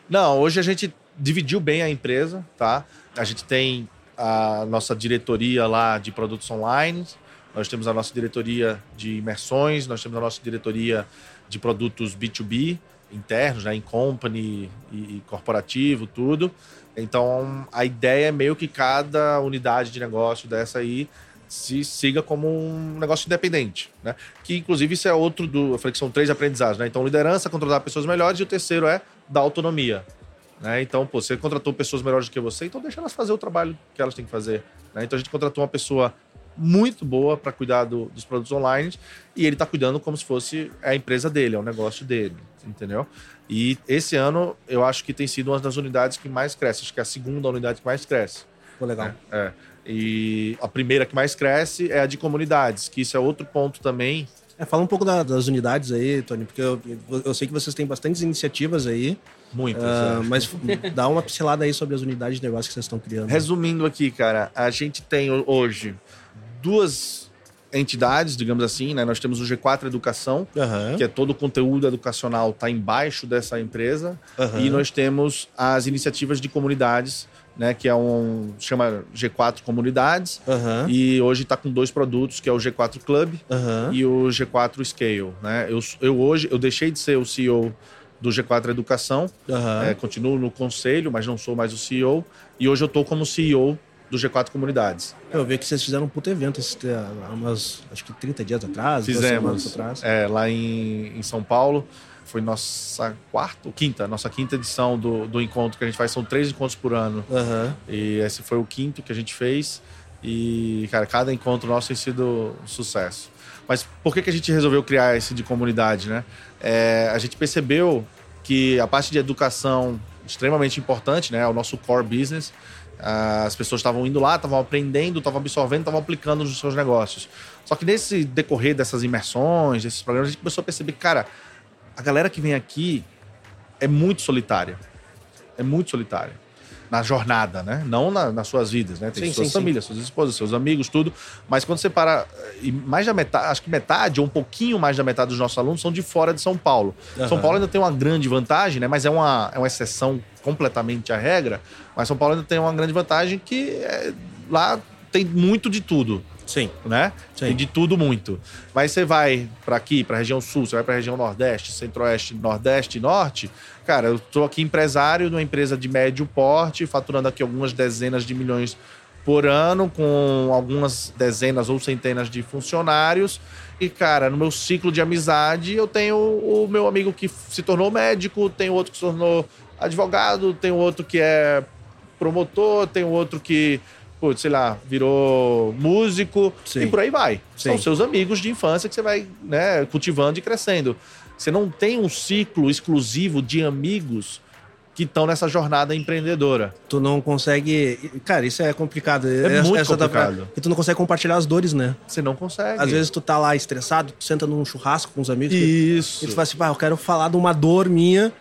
Não, hoje a gente dividiu bem a empresa, tá? A gente tem a nossa diretoria lá de produtos online, nós temos a nossa diretoria de imersões, nós temos a nossa diretoria de produtos B2B internos, né, em company e, e corporativo, tudo. Então, a ideia é meio que cada unidade de negócio dessa aí se siga como um negócio independente, né? Que inclusive isso é outro do, são três aprendizados, né? Então, liderança, controlar pessoas melhores e o terceiro é dar autonomia, né? Então, pô, você contratou pessoas melhores do que você, então deixa elas fazer o trabalho que elas têm que fazer, né? Então a gente contratou uma pessoa muito boa para cuidar do- dos produtos online e ele tá cuidando como se fosse a empresa dele, é o negócio dele, entendeu? E esse ano eu acho que tem sido uma das unidades que mais cresce, acho que é a segunda unidade que mais cresce. Ficou legal. É, é. E a primeira que mais cresce é a de comunidades, que isso é outro ponto também. É, fala um pouco da, das unidades aí, Tony, porque eu, eu, sei que vocês têm bastantes iniciativas aí. Muitas. Uh. Mas dá uma pincelada aí sobre as unidades de negócio que vocês estão criando. Resumindo aqui, cara, a gente tem hoje duas entidades, digamos assim, né? Nós temos o G4 Educação, uhum. que é todo o conteúdo educacional está embaixo dessa empresa, uhum. e nós temos as iniciativas de comunidades, né? Que é um chama G4 Comunidades, uhum. e hoje está com dois produtos, que é o G4 Club e o G4 Scale, né? Eu, eu hoje eu deixei de ser o CEO do G4 Educação, é, continuo no conselho, mas não sou mais o CEO, e hoje eu estou como CEO do G4 Comunidades. Eu vi que vocês fizeram um puto evento há umas, acho que 30 dias atrás, Fizemos, atrás. É, lá em, em São Paulo. Foi nossa quarta, ou quinta, nossa quinta edição do, do encontro que a gente faz. São três encontros por ano. Uhum. E esse foi o quinto que a gente fez. E, cara, cada encontro nosso tem sido um sucesso. Mas por que, que a gente resolveu criar esse de comunidade, né? É, a gente percebeu que a parte de educação extremamente importante, né? É o nosso core business. As pessoas estavam indo lá, estavam aprendendo, estavam absorvendo, estavam aplicando nos seus negócios. Só que nesse decorrer dessas imersões, desses programas, a gente começou a perceber que, cara, a galera que vem aqui é muito solitária. É muito solitária. Na jornada, né? Não na, nas suas vidas, né? Tem sim, suas sim, famílias, sim. suas esposas, seus amigos, tudo. Mas quando você para. E mais da metade, acho que metade, ou um pouquinho mais da metade dos nossos alunos são de fora de São Paulo. Uhum. São Paulo ainda tem uma grande vantagem, né? Mas é uma, é uma exceção completamente à regra. Mas São Paulo ainda tem uma grande vantagem que é, lá tem muito de tudo. Sim. Né? Sim. Tem de tudo muito. Mas você vai para aqui, para a região sul, você vai para a região nordeste, centro-oeste, nordeste e norte. Cara, eu estou aqui empresário de uma empresa de médio porte, faturando aqui algumas dezenas de milhões por ano, com algumas dezenas ou centenas de funcionários. E, cara, no meu ciclo de amizade, eu tenho o meu amigo que se tornou médico, tem outro que se tornou advogado, tem outro que é promotor, tem outro que putz, sei lá, virou músico Sim. e por aí vai. Sim. São seus amigos de infância que você vai né, cultivando e crescendo. Você não tem um ciclo exclusivo de amigos que estão nessa jornada empreendedora. Tu não consegue. Cara, isso é complicado. É essa, muito essa complicado. Da... tu não consegue compartilhar as dores, né? Você não consegue. Às vezes tu tá lá estressado, tu senta num churrasco com os amigos. Isso. E tu fala assim, pá, eu quero falar de uma dor minha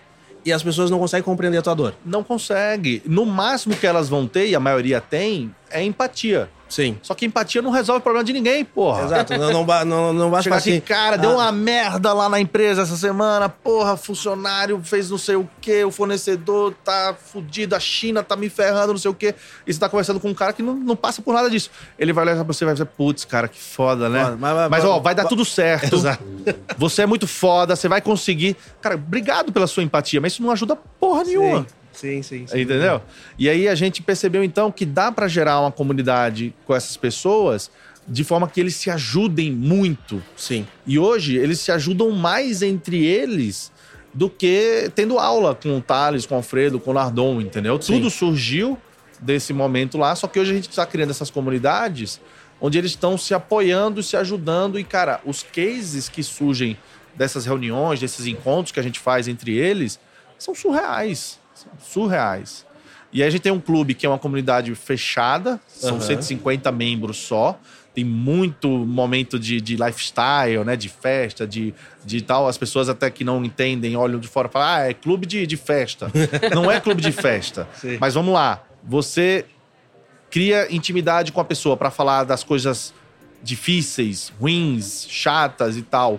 e as pessoas não conseguem compreender a tua dor. Não consegue. No máximo que elas vão ter, e a maioria tem, é empatia. Sim. Só que empatia não resolve o problema de ninguém, porra. Exato. Não, não, não, não basta assim, cara, ah. deu uma merda lá na empresa essa semana, porra, funcionário fez não sei o quê, o fornecedor tá fudido, a China tá me ferrando, não sei o quê. E você tá conversando com um cara que não, não passa por nada disso. Ele vai olhar pra você e vai dizer, putz, cara, que foda, né? Foda, mas, mas, mas, ó, vai dar tudo certo. Exato. Você é muito foda, você vai conseguir. Cara, obrigado pela sua empatia, mas isso não ajuda porra nenhuma. Sim. Sim, sim, sim. Entendeu? E aí a gente percebeu então que dá para gerar uma comunidade com essas pessoas de forma que eles se ajudem muito. Sim. E hoje eles se ajudam mais entre eles do que tendo aula com o Thales, com o Alfredo, com o Nardon, entendeu? Sim. Tudo surgiu desse momento lá, só que hoje a gente está criando essas comunidades onde eles estão se apoiando, se ajudando e, cara, os cases que surgem dessas reuniões, desses encontros que a gente faz entre eles, são surreais surreais. E aí a gente tem um clube que é uma comunidade fechada, são uhum. 150 membros só. Tem muito momento de, de lifestyle, né? De festa, de, de tal. As pessoas até que não entendem, olham de fora e falam, ah, é clube de, de festa. não é clube de festa. Sim. Mas vamos lá. Você cria intimidade com a pessoa para falar das coisas difíceis, ruins, chatas e tal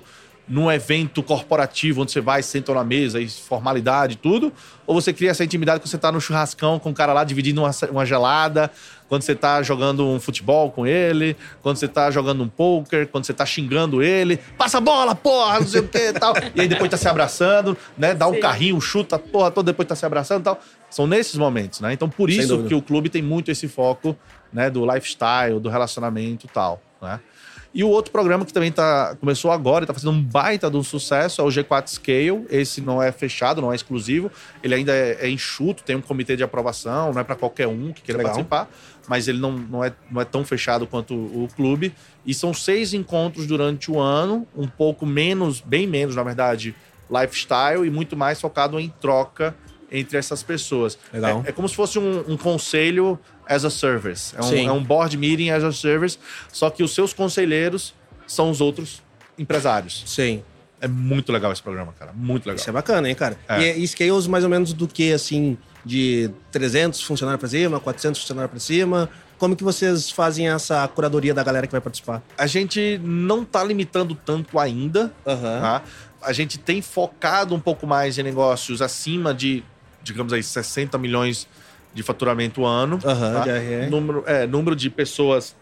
num evento corporativo onde você vai, senta na mesa, e formalidade tudo? Ou você cria essa intimidade quando você tá no churrascão com o cara lá dividindo uma, uma gelada, quando você tá jogando um futebol com ele, quando você tá jogando um poker, quando você tá xingando ele, passa a bola, porra, não sei o que e tal. E aí depois tá se abraçando, né? Dá um Sim. carrinho, chuta, porra, todo depois tá se abraçando e tal. São nesses momentos, né? Então por isso que o clube tem muito esse foco, né, do lifestyle, do relacionamento e tal, né? E o outro programa que também tá, começou agora e está fazendo um baita de um sucesso é o G4 Scale. Esse não é fechado, não é exclusivo. Ele ainda é, é enxuto, tem um comitê de aprovação, não é para qualquer um que queira Legal. participar, mas ele não, não, é, não é tão fechado quanto o, o clube. E são seis encontros durante o ano, um pouco menos, bem menos, na verdade, lifestyle e muito mais focado em troca entre essas pessoas. É, é como se fosse um, um conselho as a service. É um, é um, board meeting as a service, só que os seus conselheiros são os outros empresários. Sim. É muito legal esse programa, cara. Muito legal. Isso é bacana, hein, cara? É. E, e scales mais ou menos do que, assim, de 300 funcionários para cima, 400 funcionários para cima? Como que vocês fazem essa curadoria da galera que vai participar? A gente não tá limitando tanto ainda, uhum. tá? A gente tem focado um pouco mais em negócios acima de, digamos aí, 60 milhões de faturamento ano. Uhum, tá? de número, é, número de pessoas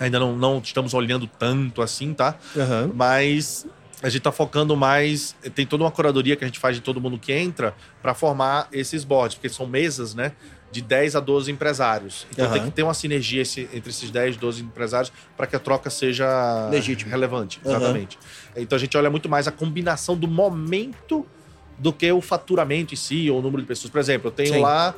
ainda não, não estamos olhando tanto assim, tá? Uhum. Mas a gente está focando mais. Tem toda uma curadoria que a gente faz de todo mundo que entra para formar esses boards, porque são mesas, né? De 10 a 12 empresários. Então uhum. tem que ter uma sinergia esse, entre esses 10, 12 empresários para que a troca seja Legítimo. relevante. Exatamente. Uhum. Então a gente olha muito mais a combinação do momento do que o faturamento em si ou o número de pessoas. Por exemplo, eu tenho Sim. lá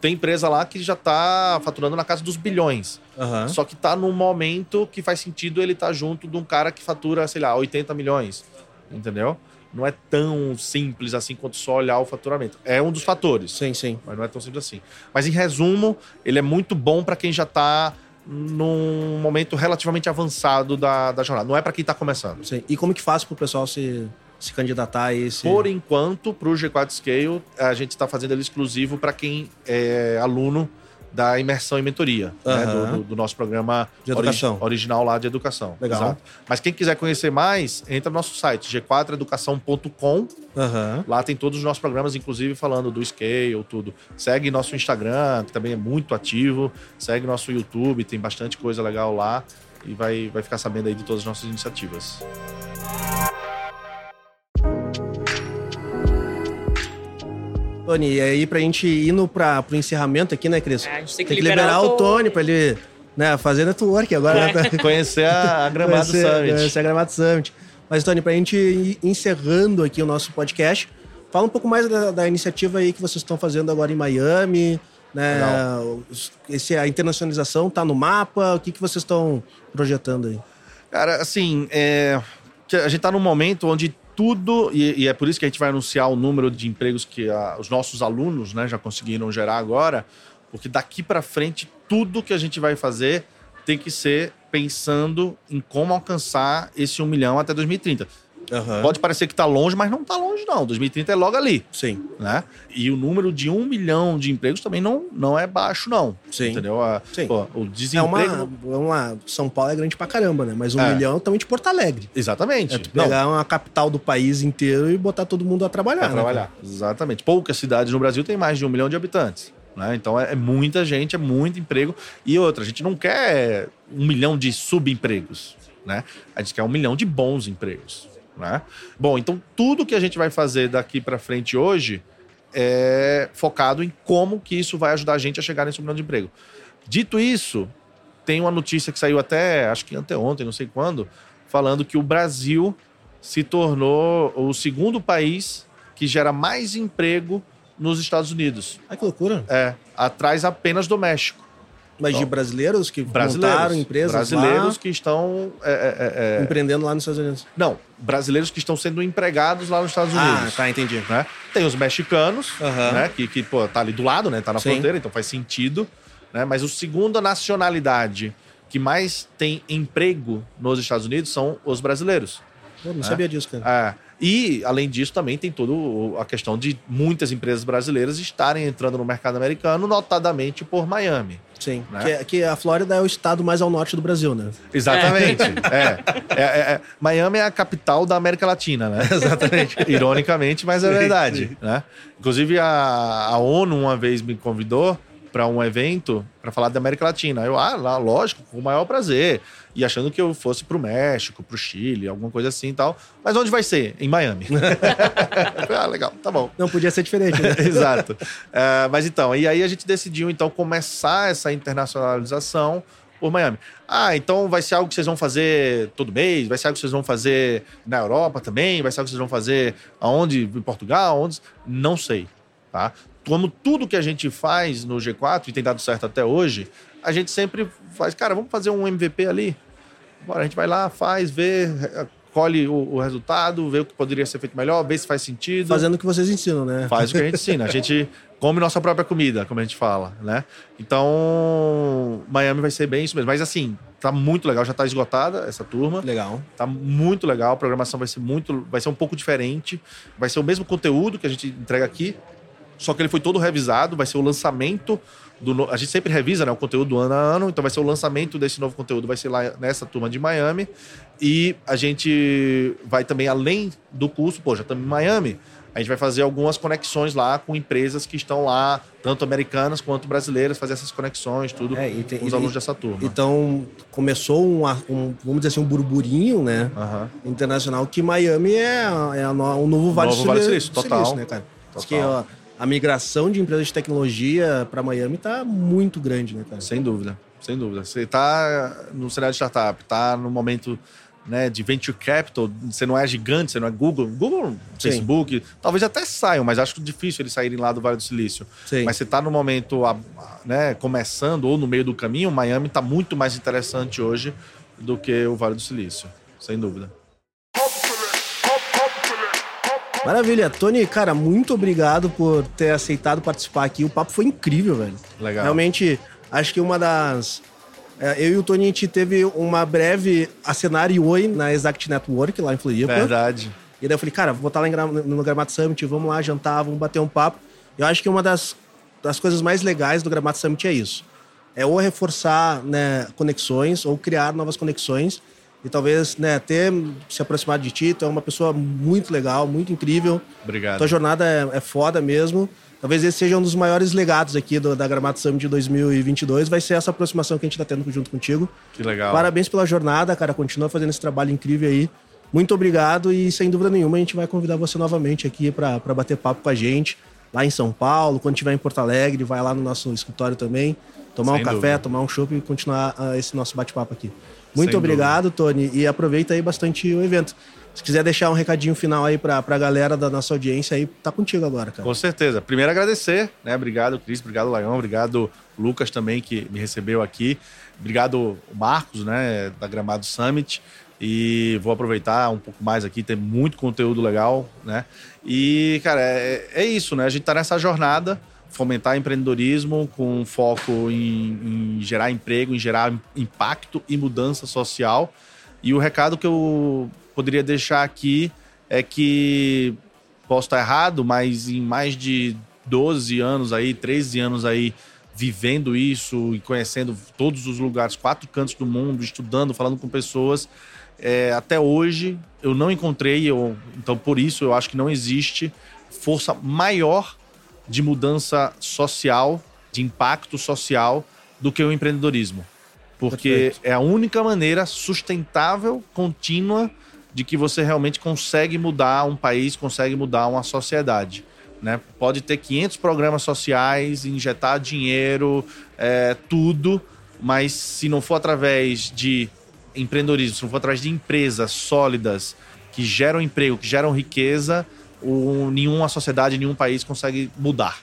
tem empresa lá que já está faturando na casa dos bilhões. Uhum. Só que está num momento que faz sentido ele estar tá junto de um cara que fatura, sei lá, 80 milhões. Entendeu? Não é tão simples assim quanto só olhar o faturamento. É um dos fatores. Sim, sim. Mas não é tão simples assim. Mas em resumo, ele é muito bom para quem já está num momento relativamente avançado da, da jornada. Não é para quem está começando. Sim. E como que faz para o pessoal se se candidatar a esse? Por enquanto, para o G4 Scale, a gente está fazendo ele exclusivo para quem é aluno da imersão e mentoria, uhum. né, do, do, do, nosso programa de educação. Ori original lá de educação. Legal. Exato. Mas quem quiser conhecer mais, entra no nosso site, g4educação.com. Uhum. Lá tem todos os nossos programas, inclusive falando do Scale, tudo. Segue nosso Instagram, que também é muito ativo. Segue nosso YouTube, tem bastante coisa legal lá. E vai, vai ficar sabendo aí de todas as nossas iniciativas. Tony, e aí pra gente ir no, pra, pro encerramento aqui, né, Cris? É, a gente tem que, tem que liberar, liberar, o Tony pra ele né, fazer network agora. É. Né? Conhecer a, a Gramado conhecer, Summit. Conhecer a Gramado Summit. Mas, Tony, pra gente ir encerrando aqui o nosso podcast, fala um pouco mais da, da iniciativa aí que vocês estão fazendo agora em Miami, né? Esse, a internacionalização tá no mapa, o que, que vocês estão projetando aí? Cara, assim, é, a gente tá num momento onde tudo, e, e, é por isso que a gente vai anunciar o número de empregos que a, os nossos alunos né, já conseguiram gerar agora, porque daqui para frente, tudo que a gente vai fazer tem que ser pensando em como alcançar esse um milhão até 2030. Uhum. Pode parecer que está longe, mas não está longe, não. 2030 é logo ali. Sim. Né? E o número de um milhão de empregos também não, não é baixo, não. Sim. Entendeu? A, Sim. Pô, o desemprego. É uma, é uma, São Paulo é grande pra caramba, né? Mas um é. milhão é também de Porto Alegre. Exatamente. É tu pegar não. uma capital do país inteiro e botar todo mundo a trabalhar. Pra né? trabalhar. Exatamente. Poucas cidades no Brasil têm mais de um milhão de habitantes. Né? Então é, é muita gente, é muito emprego. E outra, a gente não quer um milhão de subempregos. Né? A gente quer um milhão de bons empregos. Né? Bom, então tudo que a gente vai fazer daqui para frente hoje é focado em como que isso vai ajudar a gente a chegar nesse milhão de emprego. Dito isso, tem uma notícia que saiu até, acho que anteontem, não sei quando, falando que o Brasil se tornou o segundo país que gera mais emprego nos Estados Unidos. Ai, que loucura. É, atrás apenas do México. Mas de brasileiros que brasileiros, montaram empresas Brasileiros lá, que estão... É, é, é, empreendendo lá nos Estados Unidos. Não, brasileiros que estão sendo empregados lá nos Estados Unidos. Ah, tá, entendi. Né? Tem os mexicanos, uhum. né? Que, que pô, tá ali do lado, né? Tá na Sim. fronteira, então faz sentido. Né? Mas o segunda nacionalidade que mais tem emprego nos Estados Unidos são os brasileiros. Eu não né? sabia disso, cara. É. E, além disso, também tem toda a questão de muitas empresas brasileiras estarem entrando no mercado americano, notadamente por Miami. Sim, né? que, que, a Flórida é o estado mais ao norte do Brasil, né? Exatamente. É. É, é, é. Miami é a capital da América Latina, né? Exatamente. Ironicamente, mas é verdade. Né? Inclusive, a, a ONU uma vez me convidou para um evento para falar da América Latina. Eu, ah, lá, lógico, com o maior prazer. E achando que eu fosse para o México, para o Chile, alguma coisa assim e tal. Mas onde vai ser? Em Miami. ah, legal, tá bom. Não podia ser diferente, né? Exato. Uh, mas então, e aí a gente decidiu então começar essa internacionalização por Miami. Ah, então vai ser algo que vocês vão fazer todo mês? Vai ser algo que vocês vão fazer na Europa também? Vai ser algo que vocês vão fazer aonde? Em Portugal? Onde? Não sei. Tá? Como tudo que a gente faz no G4 e tem dado certo até hoje, a gente sempre faz, cara, vamos fazer um MVP ali. Bora, a gente vai lá, faz, vê, colhe o, o, resultado, vê o que poderia ser feito melhor, vê se faz sentido. Fazendo o que vocês ensinam, né? Faz o que a gente ensina. A gente come nossa própria comida, como a gente fala, né? Então, Miami vai ser bem isso mesmo. Mas assim, tá muito legal, já tá esgotada essa turma. Legal. Tá muito legal, a programação vai ser muito, vai ser um pouco diferente. Vai ser o mesmo conteúdo que a gente entrega aqui, só que ele foi todo revisado, vai ser o lançamento do a gente sempre revisa, né, o conteúdo do ano a ano, então vai ser o lançamento desse novo conteúdo, vai ser lá nessa turma de Miami. E a gente vai também além do curso, pô, já estamos em Miami, a gente vai fazer algumas conexões lá com empresas que estão lá, tanto americanas quanto brasileiras, fazer essas conexões, tudo é, tem, com os alunos e, dessa turma. Então, começou um, um, vamos dizer assim, um burburinho, né, internacional, que Miami é, é um novo Vale, novo vale Silício, total. Silício, né, cara? Total. Que, ó, a migração de empresas de tecnologia para Miami está muito grande, né, cara? Sem dúvida, sem dúvida. Você está no cenário de startup, está no momento né, de venture capital, você não é gigante, você não é Google, Google, Facebook, Sim. talvez até saiam, mas acho difícil eles saírem lá do Vale do Silício. Sim. Mas você está no momento, né, começando ou no meio do caminho, Miami está muito mais interessante hoje do que o Vale do Silício, sem dúvida. Maravilha. Tony, cara, muito obrigado por ter aceitado participar aqui. O papo foi incrível, velho. Legal. Realmente, acho que uma das é, eu e o Tony, a gente teve uma breve acenário oi na Exact Network, lá em Floripa. Verdade. E daí eu falei, cara, vou estar lá no Gramado Summit, vamos lá jantar, vamos bater um papo. Eu acho que uma das, das coisas mais legais do Gramado Summit é isso. É ou reforçar né, conexões, ou criar novas conexões. E talvez né, ter se aproximado de ti. Tu é uma pessoa muito legal, muito incrível. Obrigado. Tua jornada é, é foda mesmo. Talvez esse seja um dos maiores legados aqui do, da Gramado Summit de 2022, vai ser essa aproximação que a gente está tendo junto contigo. Que legal. Parabéns pela jornada, cara. Continua fazendo esse trabalho incrível aí. Muito obrigado e, sem dúvida nenhuma, a gente vai convidar você novamente aqui para bater papo com a gente, lá em São Paulo. Quando estiver em Porto Alegre, vai lá no nosso escritório também, tomar sem um dúvida. café, tomar um chopp e continuar uh, esse nosso bate-papo aqui. Muito sem obrigado, dúvida. Tony, e aproveita aí bastante o evento. Se quiser deixar um recadinho final aí para a galera da nossa audiência aí, tá contigo agora, cara. Com certeza. Primeiro agradecer, né? Obrigado, Cris, obrigado, Laião, obrigado, Lucas também, que me recebeu aqui. Obrigado, Marcos, né, da Gramado Summit. E vou aproveitar um pouco mais aqui, tem muito conteúdo legal, né? E, cara, é, é isso, né? A gente tá nessa jornada, fomentar empreendedorismo com foco em, em gerar emprego, em gerar impacto e mudança social. E o recado que eu poderia deixar aqui é que posso estar errado, mas em mais de 12 anos aí, 13 anos aí vivendo isso e conhecendo todos os lugares, quatro cantos do mundo, estudando, falando com pessoas, é, até hoje eu não encontrei, eu, então por isso eu acho que não existe força maior de mudança social, de impacto social do que o empreendedorismo. Porque Perfeito. é a única maneira sustentável, contínua de que você realmente consegue mudar um país, consegue mudar uma sociedade. Né? Pode ter 500 programas sociais, injetar dinheiro, é, tudo, mas se não for através de empreendedorismo, se não for através de empresas sólidas que geram emprego, que geram riqueza, o, nenhuma sociedade, nenhum país consegue mudar.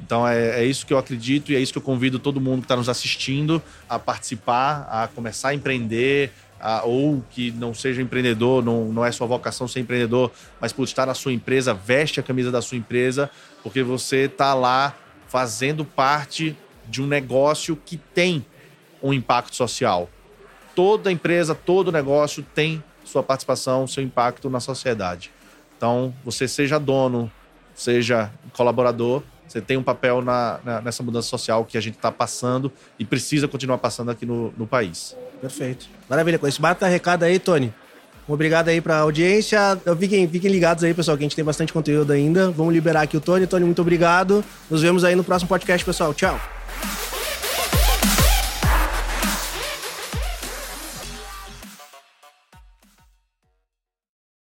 Então é, é, isso que eu acredito e é isso que eu convido todo mundo que está nos assistindo a participar, a começar a empreender, ah, ou que não seja empreendedor, não, não é sua vocação ser empreendedor, mas por estar na sua empresa, veste a camisa da sua empresa, porque você está lá fazendo parte de um negócio que tem um impacto social. Toda empresa, todo negócio tem sua participação, seu impacto na sociedade. Então, você seja dono, seja colaborador, você tem um papel na, na, nessa mudança social que a gente está passando e precisa continuar passando aqui no, no país. Perfeito. Maravilha. Com esse bata recado aí, Tony. Obrigado aí para a audiência. Fiquem, fiquem ligados aí, pessoal, que a gente tem bastante conteúdo ainda. Vamos liberar aqui o Tony. Tony, muito obrigado. Nos vemos aí no próximo podcast, pessoal. Tchau.